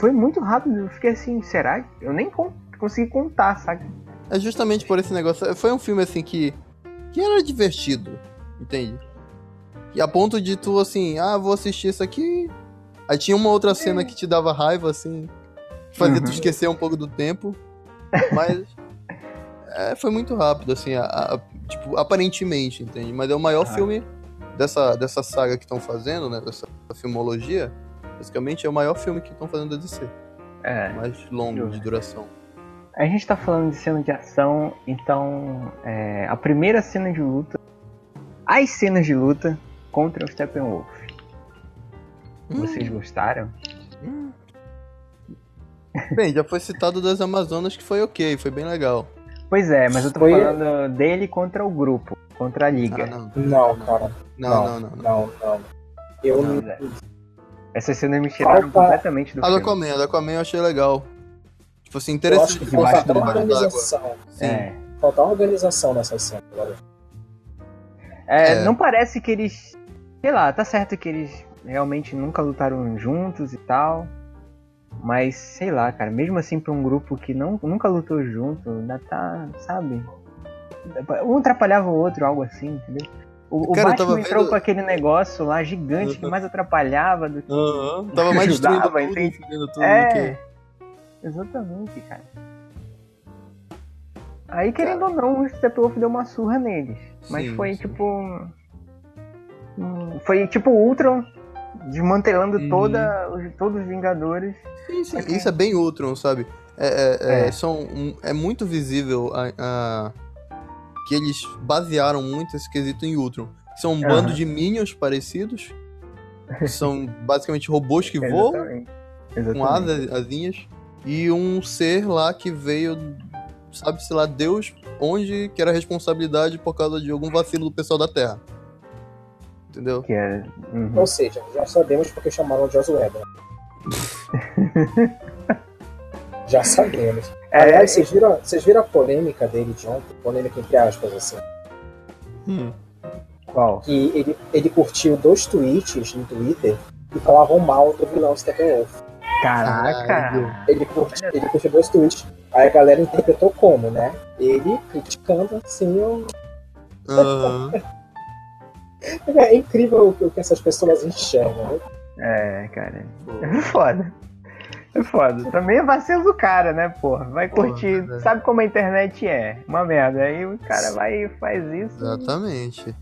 Foi muito rápido. Eu fiquei assim, será? Eu nem con- consegui contar, sabe? É justamente por esse negócio. Foi um filme assim que. que era divertido, entende? E a ponto de tu assim, ah, vou assistir isso aqui. Aí tinha uma outra cena que te dava raiva, assim. Fazia tu Uhum. esquecer um pouco do tempo. Mas. é, foi muito rápido, assim, a- a- tipo, aparentemente, entende? Mas é o maior Ah. filme dessa, dessa saga que estão fazendo, né? Dessa filmologia. Basicamente é o maior filme que estão fazendo da DC. É. Mais longo de duração. A gente tá falando de cena de ação, então é, a primeira cena de luta, as cenas de luta contra o Steppenwolf. Vocês gostaram? Bem, já foi citado das Amazonas que foi ok, foi bem legal. Pois é, mas eu tô Foi- falando dele contra o grupo, contra a liga. Ah, não. Não, cara. Não, não, não. não. Não, não. Eu Não, não. Essas cenas me tiraram Falta- completamente do A do filme. Aquaman, a do Aquaman eu achei legal. Tipo assim, Eu interessante. acho que debaixo falta organização. Sim. É. Falta uma organização nessa cena, galera. É, É. Não parece que eles. Sei lá, tá certo que eles realmente nunca lutaram juntos e tal. Mas, sei lá, cara, mesmo assim pra um grupo que não, nunca lutou junto, ainda tá, sabe? Um atrapalhava o outro, algo assim, entendeu? O, Cara, Batman entrou vendo- com aquele negócio lá gigante que Uhum. mais atrapalhava do que. Aham. Tava mais Ajudava, tudo, entende? tudo É. que... Exatamente, cara. Aí, querendo ou não, o Steppenwolf deu uma surra neles. Mas Sim, foi sim. tipo. Foi tipo Ultron desmantelando Uhum. toda, os- todos os Vingadores. Sim, sim. Isso é bem Ultron, sabe? É, é, é, É. São, um- é muito visível a, a- que eles basearam muito esse quesito em Ultron. São um Aham. bando de minions parecidos. que São basicamente robôs que voam. Exatamente. com Exatamente. asas, asinhas, e um ser lá que veio, sabe-se lá, Deus, onde que era responsabilidade por causa de algum vacilo do pessoal da Terra. Entendeu? Que é. uhum. Ou seja, já sabemos porque chamaram o Joss Whedon. já sabemos. É, Aliás, vocês viram, vocês viram a polêmica dele de ontem? Polêmica entre aspas, assim. Hum. Qual? Que ele, ele curtiu dois tweets no Twitter que falavam mal do vilão Steppenwolf. Caraca! Ele curtiu, ele curtiu dois tweets. Aí a galera interpretou como, né? Ele criticando assim o. Aham. É incrível o que- essas pessoas enxergam, né? É, cara. É foda. É foda. Também é vacilo do cara, né, porra? Vai Porra, curtir. verdade. Sabe como a internet é? Uma merda. Aí o cara vai e faz isso. Exatamente.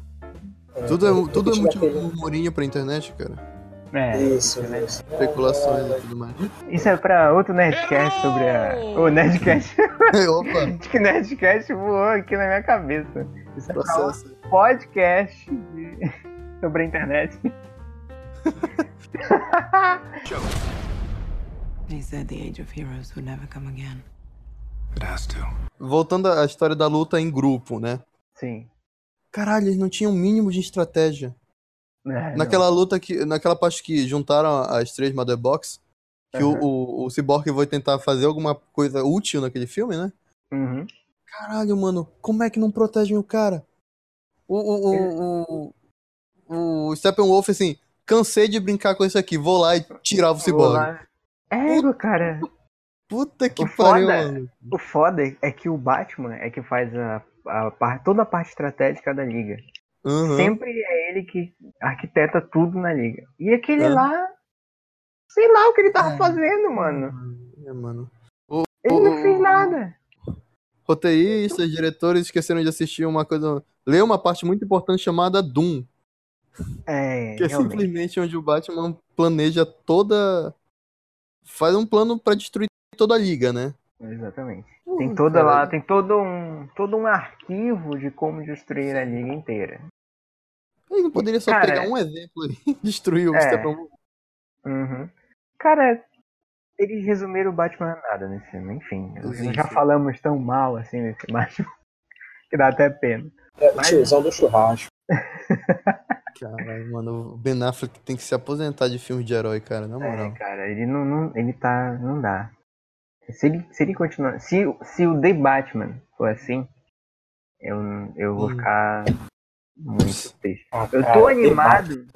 É, Tudo é, tudo é motivo de humorinho pra internet, cara. É. Isso, isso. Especulações e tudo mais. Isso é pra outro Nerdcast sobre a. O Nerdcast. Opa, Acho que Nerdcast voou aqui na minha cabeça. Isso é pra um processo. podcast de- sobre a internet. He said the age of heroes would never come again. It has to. Voltando à história da luta em grupo, né? Sim. Caralho, eles não tinham o mínimo de estratégia. É, Naquela luta que. Naquela parte que juntaram as três Mother Box, que Aham. o, o, o Cyborg vai tentar fazer alguma coisa útil naquele filme, né? não. Uhum. Caralho, mano, como é que não protegem o cara? O, o, o, o, o Steppenwolf, assim, cansei de brincar com isso aqui, vou lá e tirava o Cyborg. É, cara. Puta que O pariu, foda- mano. O foda é que o Batman é que faz a, a par- toda a parte estratégica da liga. Uhum. Sempre é ele que arquiteta tudo na liga. E aquele Aham. lá Sei lá o que ele tava fazendo, mano. É, mano. Ele não fez nada. Roteiristas, diretores esqueceram de assistir uma coisa. Ler uma parte muito importante chamada Doom. É, Que é realmente. simplesmente onde o Batman planeja toda. Faz um plano pra destruir toda a liga, né? Exatamente. Tem toda lá, tem todo um, todo um arquivo de como destruir a liga inteira. Ele não poderia só Cara, pegar um exemplo e destruir o é. Steppenwolf. Uhum. Cara, eles resumiram o Batman a nada nesse filme. Enfim, Sim, já sim. falamos tão mal assim nesse Batman que dá até pena. É, Mas- tiozão do churrasco. Caralho, mano, o Ben Affleck tem que se aposentar de filme de herói, cara, na É, moral. cara, ele não, não- ele tá, não dá. Se ele, se ele continuar, se, se o The Batman for assim, eu, eu vou Hum. ficar muito triste. Ah, Eu tô animado.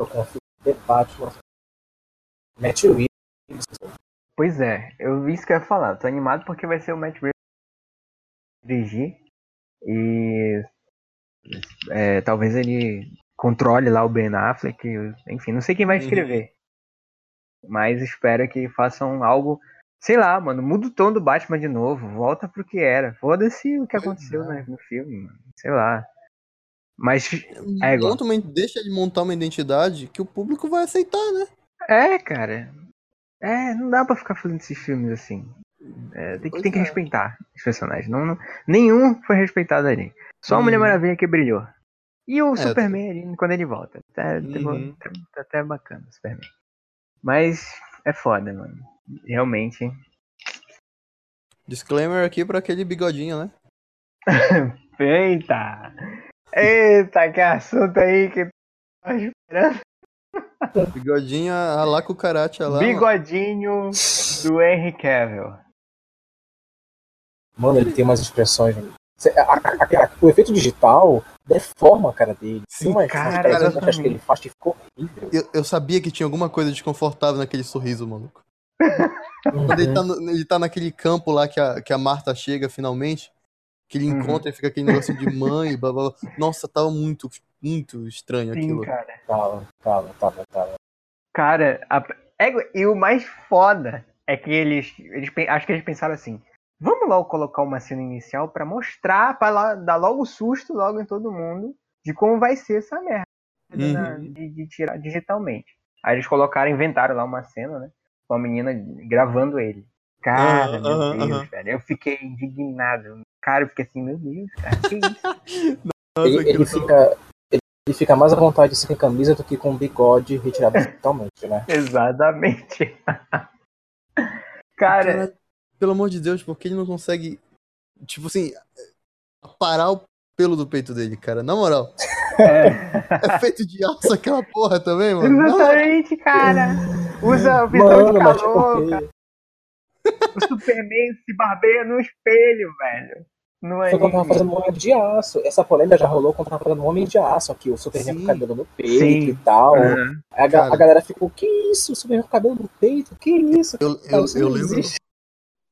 Matt Reeves. Pois é, eu vi isso que eu ia falar. Tô animado porque vai ser o Matt Reeves dirigir e é, talvez ele controle lá o Ben Affleck. Enfim, não sei quem vai Uhum. escrever. Mas espero que façam algo. Sei lá, mano, muda o tom do Batman de novo. Volta pro que era. Foda-se o que aconteceu é. né, no filme, mano. Sei lá. Mas É igual. Uma- deixa de montar uma identidade que o público vai aceitar, né? É, cara. É, não dá pra ficar fazendo esses filmes assim. É, tem que, Pois tem que é. respeitar os personagens. Não, não- nenhum foi respeitado ali. Só a Mulher Uhum. Maravilha que brilhou. E o É, Superman ali quando ele volta. Tá, tá- Uhum. tá- tá até bacana o Superman. Mas é foda, mano. Realmente. Disclaimer aqui pra aquele bigodinho, né? Eita! Eita, que assunto aí que tá esperando. Bigodinho a lá com o karate lá. Bigodinho do Henry Cavill. Mano, ele tem umas expressões. Cê- a- a- a- o efeito digital deforma a cara dele. Sim, uma cara, cara, que exatamente. ele faz que ficou horrível. Eu, eu sabia que tinha alguma coisa desconfortável naquele sorriso, maluco. Quando ele tá, no- ele tá naquele campo lá que a, que a Marta chega finalmente, que ele Uhum. encontra e fica aquele negócio de mãe, blá blá blá. Nossa, tava muito, muito estranho Sim, aquilo. cara. Tava, tava, tava, tava. Cara, a- é- e o mais foda é que eles, eles acho que eles pensaram assim: vamos logo colocar uma cena inicial pra mostrar, pra lá- dar logo susto logo em todo mundo de como vai ser essa merda Uhum. na- de, de tirar digitalmente. Aí eles colocaram, inventaram lá uma cena, né? Com a menina gravando ele. Cara, Aham, meu Deus, aham. velho. Eu fiquei indignado. Cara, eu fiquei assim, meu Deus, cara, que isso? Nossa, Ele, ele fica. Ele, ele fica mais à vontade sem camisa do que com bigode retirado totalmente, né? Exatamente. Cara, Cara, pelo amor de Deus, por que ele não consegue, tipo assim, parar o pelo do peito dele, cara? Na moral, é. é feito de aço aquela porra também, mano? Não, Exatamente, cara. Usa visão Mano, de calor, cara. O Superman se barbeia no espelho, velho. No foi quando tava fazendo Homem de Aço. Essa polêmica já rolou quando tava fazendo um Homem de Aço aqui, o Superman Sim. com cabelo no peito Sim. e tal. Aí a, a galera ficou, que isso? O Superman com cabelo no peito? Que isso? Eu, eu, isso eu não lembro,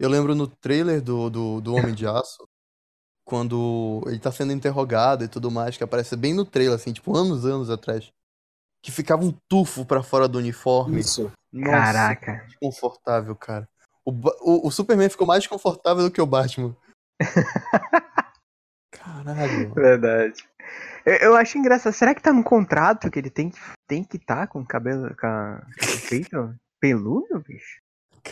eu lembro no trailer do, do, do Homem de Aço, quando ele tá sendo interrogado e tudo mais, que aparece bem no trailer, assim, tipo, anos, anos atrás. Que ficava um tufo pra fora do uniforme. Isso. Nossa, Caraca. desconfortável, cara. O, o, o Superman ficou mais desconfortável do que o Batman. Caralho. Verdade. Eu, eu acho engraçado. Será que tá no contrato que ele tem que tem que tá com o cabelo com, a, com o peito peludo, bicho?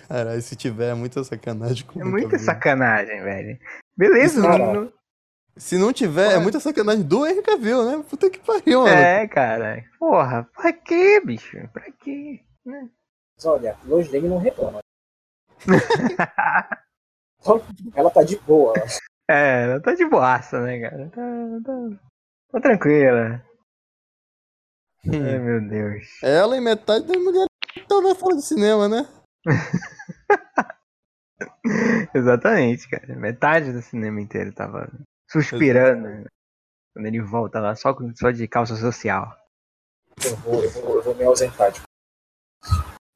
Caralho, se tiver, é muita sacanagem com É muita cabelo. sacanagem, velho. Beleza, não- Se não tiver, é muita sacanagem do Henry Cavill, né? Puta que pariu, mano. É, cara. Porra, pra quê, bicho? Pra quê? Mas olha, Lois Lane não reclama. Ela tá de boa. É, ela tá de boaça, né, cara? Tá, tá, tá tranquila. Ai, Hum. meu Deus. Ela e metade das mulheres que estão na sala de cinema, né? Exatamente, cara. Metade do cinema inteiro tava suspirando né? quando ele volta lá, só, só de calça social. Eu vou, eu vou, eu vou me ausentar. Tipo,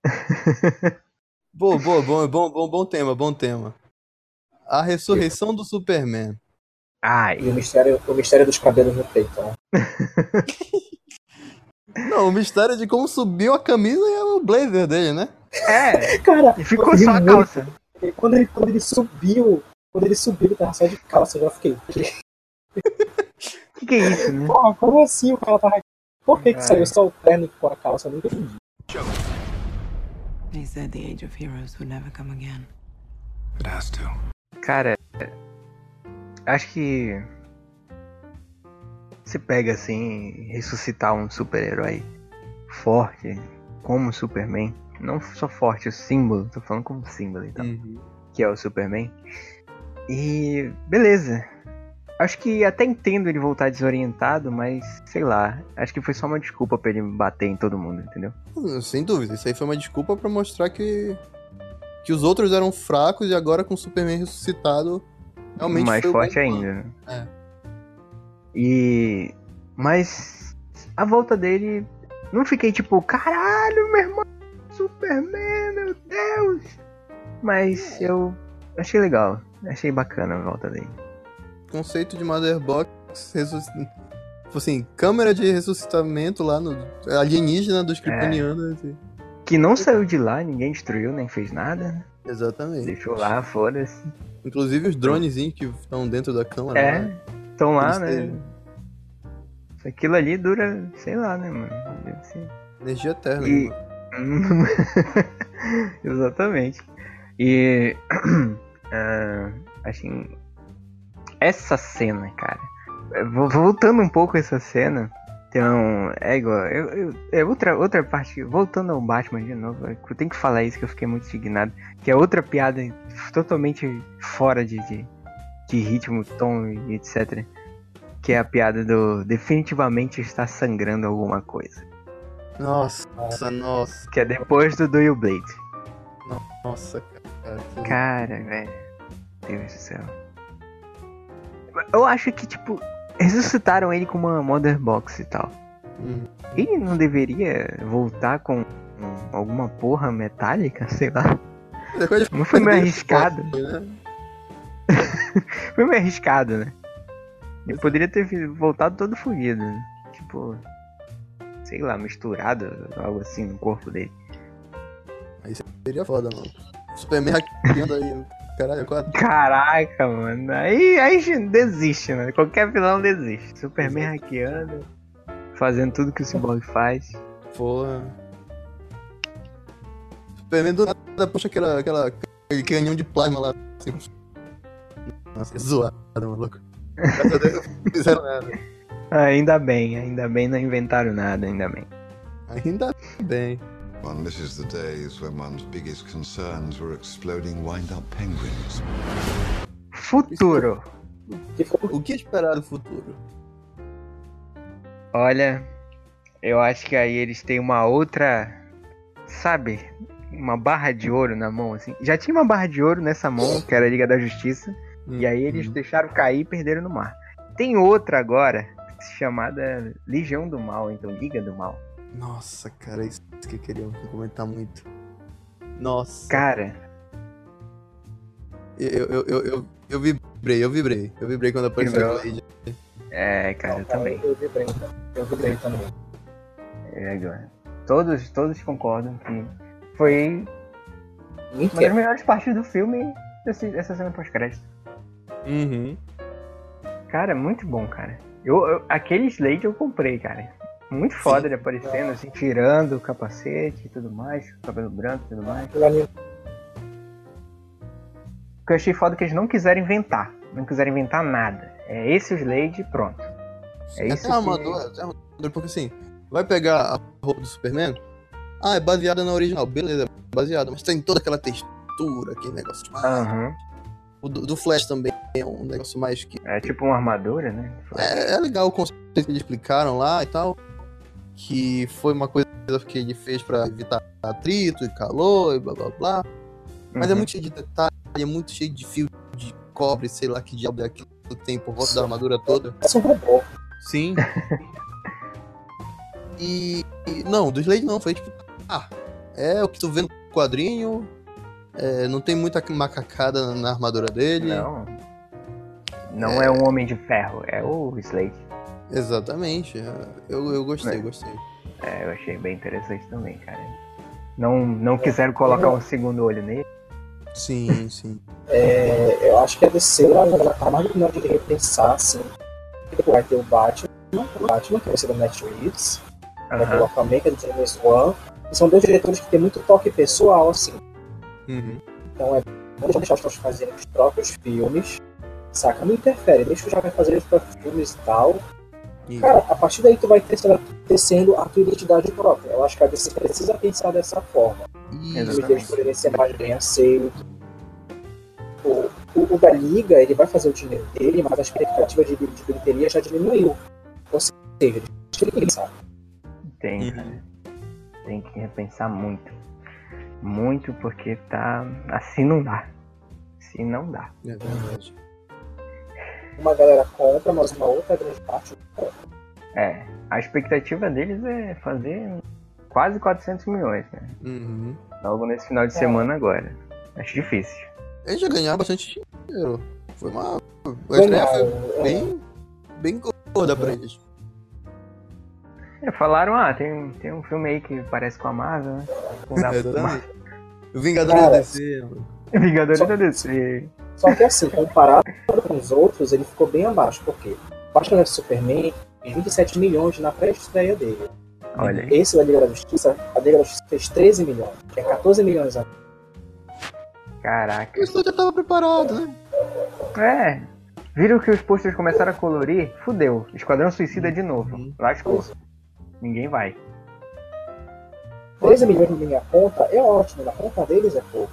Boa, boa, bom, bom, bom, bom tema, bom tema. A ressurreição do Superman. Ai, e o mistério, o mistério dos cabelos no peito, né? Não, o mistério de como subiu a camisa e o blazer dele, né? É, Cara, e ficou só a muito. calça. Quando ele, quando ele subiu, quando ele subiu, ele tava só de calça, eu já fiquei. O que, que é isso, né? Porra, como assim o cara tava. Por que, que Ai. saiu só o terno ficou a calça? Eu nunca entendi. They said the Age of Heroes would never come again. It has to. Cara, acho que se pega assim, ressuscitar um super-herói forte, como o Superman, não só forte, o símbolo, tô falando como símbolo então, Uhum. que é o Superman. E beleza. Acho que até entendo ele voltar desorientado, mas sei lá, acho que foi só uma desculpa pra ele bater em todo mundo, entendeu? Sem dúvida, isso aí foi uma desculpa pra mostrar que que os outros eram fracos e agora com o Superman ressuscitado realmente mais forte ainda. né? E. Mas a volta dele. Não fiquei tipo, caralho, meu irmão, Superman, meu Deus! Mas eu achei legal. Achei bacana a volta dele. Conceito de Mother Box ressusc... tipo assim, câmera de ressuscitamento lá no alienígena dos Kryptonianos. e- Que não saiu de lá, ninguém destruiu, nem fez nada. né? Exatamente. Deixou lá, foda-se. Inclusive os dronezinhos que estão dentro da câmera. É, né? estão lá, né? Aquilo ali dura, sei lá, né, mano? Ser. Energia eterna. E-. Exatamente. E ah, assim, essa cena, cara. vo- Voltando um pouco a essa cena, então é igual. Eu, eu- é outra outra parte. Voltando ao Batman de novo, eu tenho que falar isso que eu fiquei muito indignado. Que é outra piada totalmente fora de, de, de ritmo, tom e etc. Que é a piada do definitivamente está sangrando alguma coisa. Nossa, nossa, Que é depois do Do You Blade. nossa, cara. que- Cara, velho. Deus do céu. Eu acho que, tipo, ressuscitaram ele com uma Mother Box e tal. Hum. Ele não deveria voltar com alguma porra metálica, sei lá. É Não foi meio arriscado. né? Foi meio arriscado, né? Ele poderia ter voltado todo fugido. né? Tipo, sei lá, misturado, algo assim no corpo dele. Seria foda, mano. Superman hackeando aí. Caralho, quatro. Caraca, mano. Aí, aí desiste, né? Qualquer vilão desiste. Superman hackeando, fazendo tudo que o Cyborg faz. Porra. Superman do nada puxa aquela, aquela, aquele canhão de plasma lá. Assim. Nossa, que zoado, maluco. Graças a Deus não fizeram nada. Ainda bem, ainda bem não inventaram nada, ainda bem. Ainda bem. One misses the days when one's biggest concerns were exploding wind-up penguins. Futuro. O que esperar do futuro? Olha, eu acho que aí eles têm uma outra, sabe? Uma barra de ouro na mão, assim. Já tinha uma barra de ouro nessa mão, que era a Liga da Justiça. E aí eles Hum. deixaram cair e perderam no mar. Tem outra agora, chamada Legião do Mal, então Liga do Mal. Nossa, cara, isso que eu queria comentar muito. Nossa. Cara, Eu, eu, eu, eu, eu vibrei, eu vibrei. Eu vibrei quando apareceu a Vibrou. Blade. é, cara, eu também. Eu vibrei. Eu vibrei também. É, agora. Todos, todos concordam que foi Muito uma das melhores partes do filme, esse- essa cena pós-crédito. Uhum. Cara, muito bom, cara. Eu, eu- aquele Slade eu comprei, cara. Muito foda ele aparecendo, assim, tirando o capacete e tudo mais, o cabelo branco e tudo mais. O que eu achei foda é que eles não quiseram inventar. Não quiseram inventar nada. É esse o Slade pronto. É isso Até a armadura, a armadura, porque assim, vai pegar a roupa do Superman, ah, é baseada na original, beleza, é baseada, mas tem toda aquela textura, aquele negócio. Ah, Aham. o do, do Flash também é um negócio mais que. É tipo uma armadura, né? É, é legal o conceito que eles explicaram lá e tal, que foi uma coisa que ele fez pra evitar atrito e calor e blá blá blá. Mas é Uhum. muito cheio de detalhe, é muito cheio de fio de cobre, sei lá que diabo é aquilo que tem por volta da armadura toda. parece um robô. Sim. e, e- Não, do Slade não, foi tipo. Ah, é o que tu vê no quadrinho. é, não tem muita macacada na armadura dele. Não. Não é... um homem de ferro, é o Slade. Exatamente. Eu, eu gostei, É. gostei. É, eu achei bem interessante também, cara. Não, não quiseram colocar um segundo olho nele. Sim, sim. É, eu acho que a DC ela já tá mais no de repensar, assim. Tipo, vai ter o Batman, o Batman, que vai ser do Matt Reeves, vai ter o. Aquaman, que é do James Wan. E são dois diretores que têm muito toque pessoal, assim. Uhum. Então é bom deixar os caras fazerem os próprios filmes, saca? Não interfere, deixa os caras fazerem os próprios filmes e tal. E- Cara, a partir daí tu vai tecendo, tecendo a tua identidade própria. Eu acho que a DC precisa pensar dessa forma. e- Os deles poderem ser mais bem aceitos. O, o, o da Liga, ele vai fazer o dinheiro dele, mas a expectativa de, de bilheteria já diminuiu. Ou seja, eles têm que pensar. Tem, Uhum. cara. Tem que repensar muito. Muito, porque tá. Assim não dá. Assim não dá. É verdade. Uma galera compra, mas uma outra grande parte compra. É. A expectativa deles é fazer quase 400 milhões, né? Uhum. Logo nesse final de É. semana agora. Acho difícil. Eles já ganharam bastante dinheiro. Foi uma. A estreia foi é. bem. bem gorda pra eles. É, falaram, ah, tem, tem um filme aí que parece com a Marvel, né? Com É, exatamente. O Vingador Cara, da DC. mano. Vingadores da DC. Só que assim, comparado com os outros, ele ficou bem abaixo. Por quê? Batman vs Superman fez 27 milhões na pré-estreia dele. Olha aí. Esse da Liga da Justiça, a Liga da Justiça fez 13 milhões, que é 14 milhões a Caraca. O estúdio já tava preparado, né? É. Viram que os posters começaram a colorir? Fudeu. Esquadrão Suicida de novo. Uhum. Lascou. Ninguém vai. 13 milhões na minha conta é ótimo, na conta deles é pouco.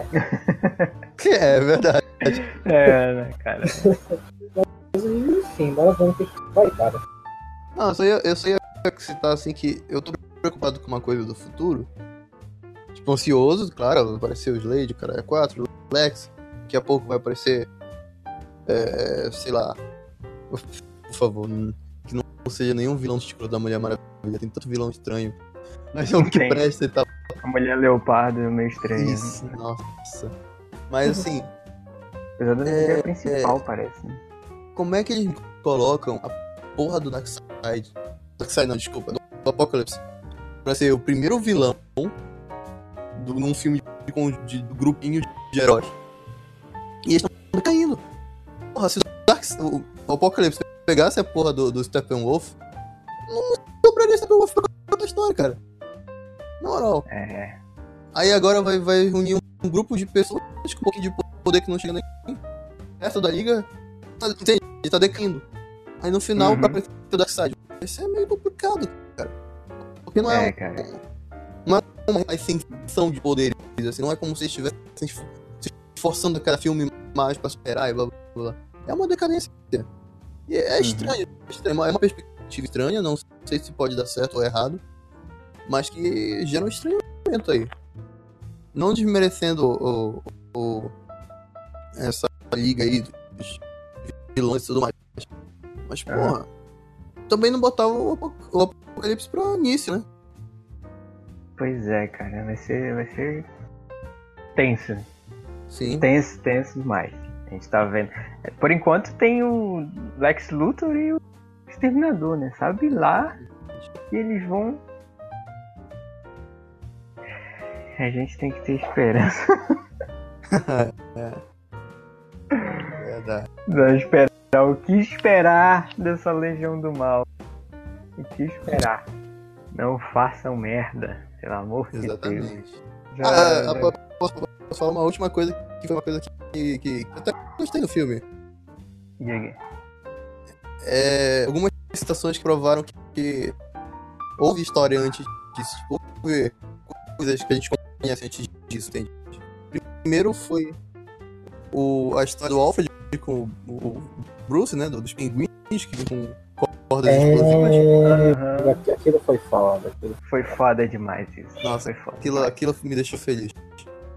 Que é verdade. É, né, cara? Mas, enfim, bora ver o que vai dar. né? Não, eu só ia, eu só ia citar assim que eu tô preocupado com uma coisa do futuro. Tipo, ansioso, claro, vai aparecer o Slade, o cara é 4, o Lex. Daqui a pouco vai aparecer. É, sei lá. Por favor, que não seja nenhum vilão estilo da Mulher Maravilha. Tem tanto vilão estranho. Mas é um que Tem. presta e tal. A mulher leopardo é meio estranha. Isso, nossa. Mas assim, Apesar da É, é, principal, parece. né? como é que eles colocam a porra do Darkseid? Darkseid não, desculpa, do Apocalipse. Pra ser o primeiro vilão do, num filme de, de, do grupinho de heróis. E eles estão caindo. Porra, se o, Dark, o, o Apocalipse pegasse a porra do, do Steppenwolf, não, não sobraria Steppenwolf pra Aí agora vai, vai unir um grupo de pessoas com um pouquinho de poder que não chega nem o resto da liga. Tá, entende? Tá decaindo. Aí no final, Uhum. pra aparecer o Darkseid, vai ser meio complicado, cara. Porque não é, É, cara. uma ascensão de poderes, assim, não é como se estivessem se esforçando a cada filme mais pra superar e blá blá blá. É uma decadência. E é Uhum. estranho, é estranho, é uma perspectiva estranha, não sei se pode dar certo ou errado, mas que gera um estranhamento aí. Não desmerecendo o, o- essa liga aí dos vilões e tudo mais. Mas, Aham. porra, também não botava o, o Apocalipse pra início, né? Pois é, cara. Vai ser. Vai ser. Tenso. Sim. Tenso, tenso demais. A gente tá vendo. Por enquanto tem o Lex Luthor e o Exterminador, né? Sabe lá que eles vão. A gente tem que ter esperança. Verdade. Não esperar. O que esperar dessa Legião do Mal? O que esperar? Não façam merda, pelo amor de Deus. Exatamente. Já- Ah, já- ah, posso, posso falar uma última coisa que foi uma coisa que, que, eu até gostei no filme. Diga. É, algumas citações que provaram que, que houve história antes disso. Tipo, houve coisas que a gente antes disso, entende? Primeiro foi o, a história do Alfred com o, o Bruce, né? do- Dos pinguins que vêm com cordas explosivas. É... Aham. Aquilo foi foda. Aquilo... Foi foda demais isso. Nossa, foi foda. Aquilo, aquilo me deixou feliz.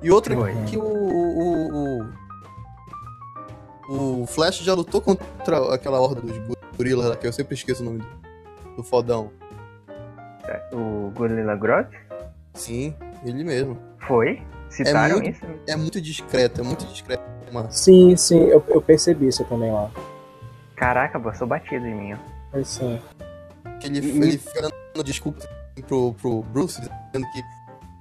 E outra Foi. que o, o, o, o Flash já lutou contra aquela horda dos gorilas lá, que eu sempre esqueço o nome do, do fodão. O Gorilla Grodd? Sim, ele mesmo. Foi? Citaram muito- isso? É muito discreto, é muito discreto. Mano. Sim, sim, eu, eu percebi isso também lá. Caraca, passou batido em mim, ó. Mas sim. Ele, E- ele fica dando desculpa pro, pro Bruce, dizendo que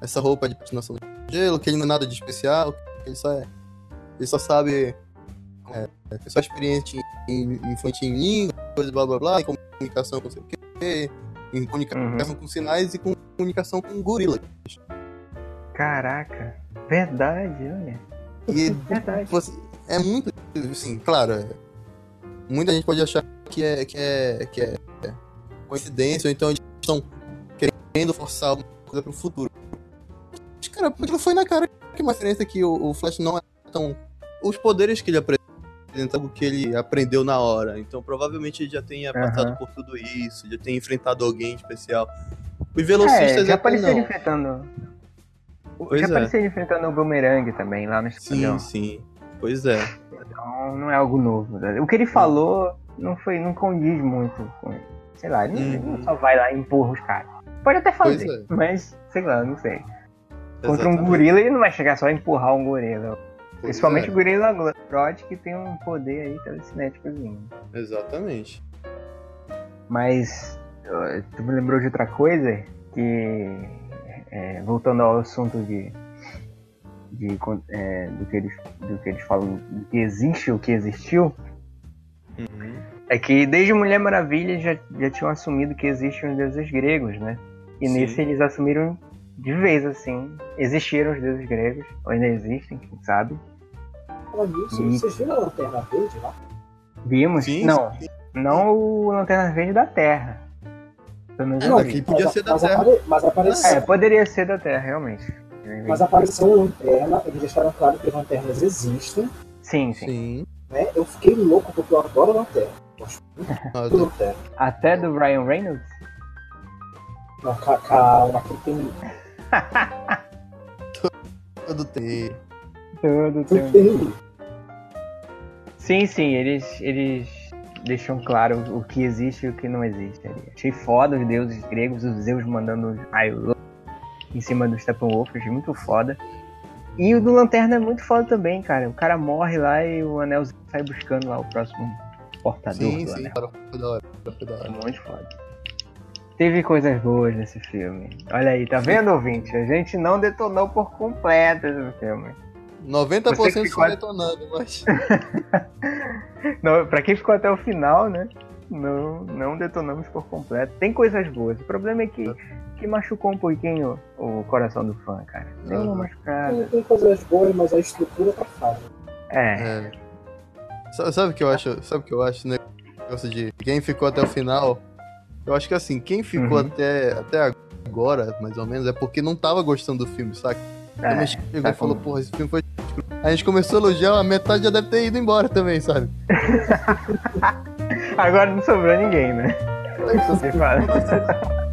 essa roupa de patinação no gelo, que ele não é nada de especial, que ele só é. Ele só sabe. É, é só experiente em, em fonte em língua, coisa blá blá blá, em comunicação com sei o quê, em comunicação com sinais e com comunicação com gorila. Caraca, verdade, olha. E Verdade. você, é muito. Assim, claro, é, muita gente pode achar que é, que é, que é coincidência, ou então eles estão querendo forçar alguma coisa pro futuro. Mas, cara, aquilo foi na cara que uma diferença que o, o Flash não é tão. Os poderes que ele apresenta, o que ele aprendeu na hora. Então provavelmente ele já tenha Aham. passado por tudo isso, já tenha enfrentado alguém especial. Os É, velocistas já apareceu ele não. enfrentando. Pois já é. apareceu enfrentando o Boomerang também lá no esquadrão. Sim, sim. Pois é. Então não é algo novo. né? O que ele falou não foi, não condiz muito com. Sei lá, ele não- Uhum. só vai lá e empurra os caras. Pode até fazer, é. mas sei lá, não sei. Contra um Exatamente. gorila ele não vai chegar só a empurrar um gorila. Principalmente é. o gorila Grodd que tem um poder aí telecinéticozinho. Exatamente. Mas tu me lembrou de outra coisa que eh, voltando ao assunto de, de eh, do que eles do que eles falam do que existe o que existiu Uhum. é que desde Mulher Maravilha já, já tinham assumido que existem os deuses gregos, né? E Sim. nesse eles assumiram de vez assim, existiram os deuses gregos, ou ainda existem, quem sabe? Vocês viram a lanterna verde lá? Vimos? Sim, não, sim. não o Lanterna Verde da Terra. Menos É, vi. podia mas, ser da mas Terra. apare- mas apareceu, É, poderia ser da Terra, realmente. mas apareceu uma lanterna, eles deixaram claro que as lanternas existem, Sim, sim. Sim. né? Eu fiquei louco porque eu adoro lanterna. Lanterna. Até do Ryan Reynolds? Não, ca- calma, que tem. Todo tem. Tem. tem. Sim, sim, eles, eles deixam claro o que existe e o que não existe ali. Achei foda os deuses gregos, os Zeus mandando os raios em cima dos Steppenwolf, achei muito foda. E o do Lanterna é muito foda também, cara. O cara morre lá e o anel sai buscando lá o próximo portador Sim, do sim. anel. Cara, foi da hora. Foi da É hora. muito foda. Teve coisas boas nesse filme. Olha aí, tá vendo, ouvinte? A gente não detonou por completo esse filme. 90% Você que ficou- detonando, mas. Não, pra quem ficou até o final, né? Não, não detonamos por completo. Tem coisas boas. O problema é que, que machucou um pouquinho o coração do fã, cara. Deu uma Aham. machucada. Tem, tem coisas boas, mas a estrutura tá falha. É, É. Sa- Sabe o que eu acho? Sabe o que eu acho, né? Negócio de quem ficou até o final. Eu acho que assim, quem ficou Uhum. até, até agora, mais ou menos, é porque não tava gostando do filme, saca? É, Também chegou tá e falou, porra, esse filme foi. A gente começou a elogiar, a metade já deve ter ido embora também, sabe? Agora não sobrou ninguém, né? Você fala.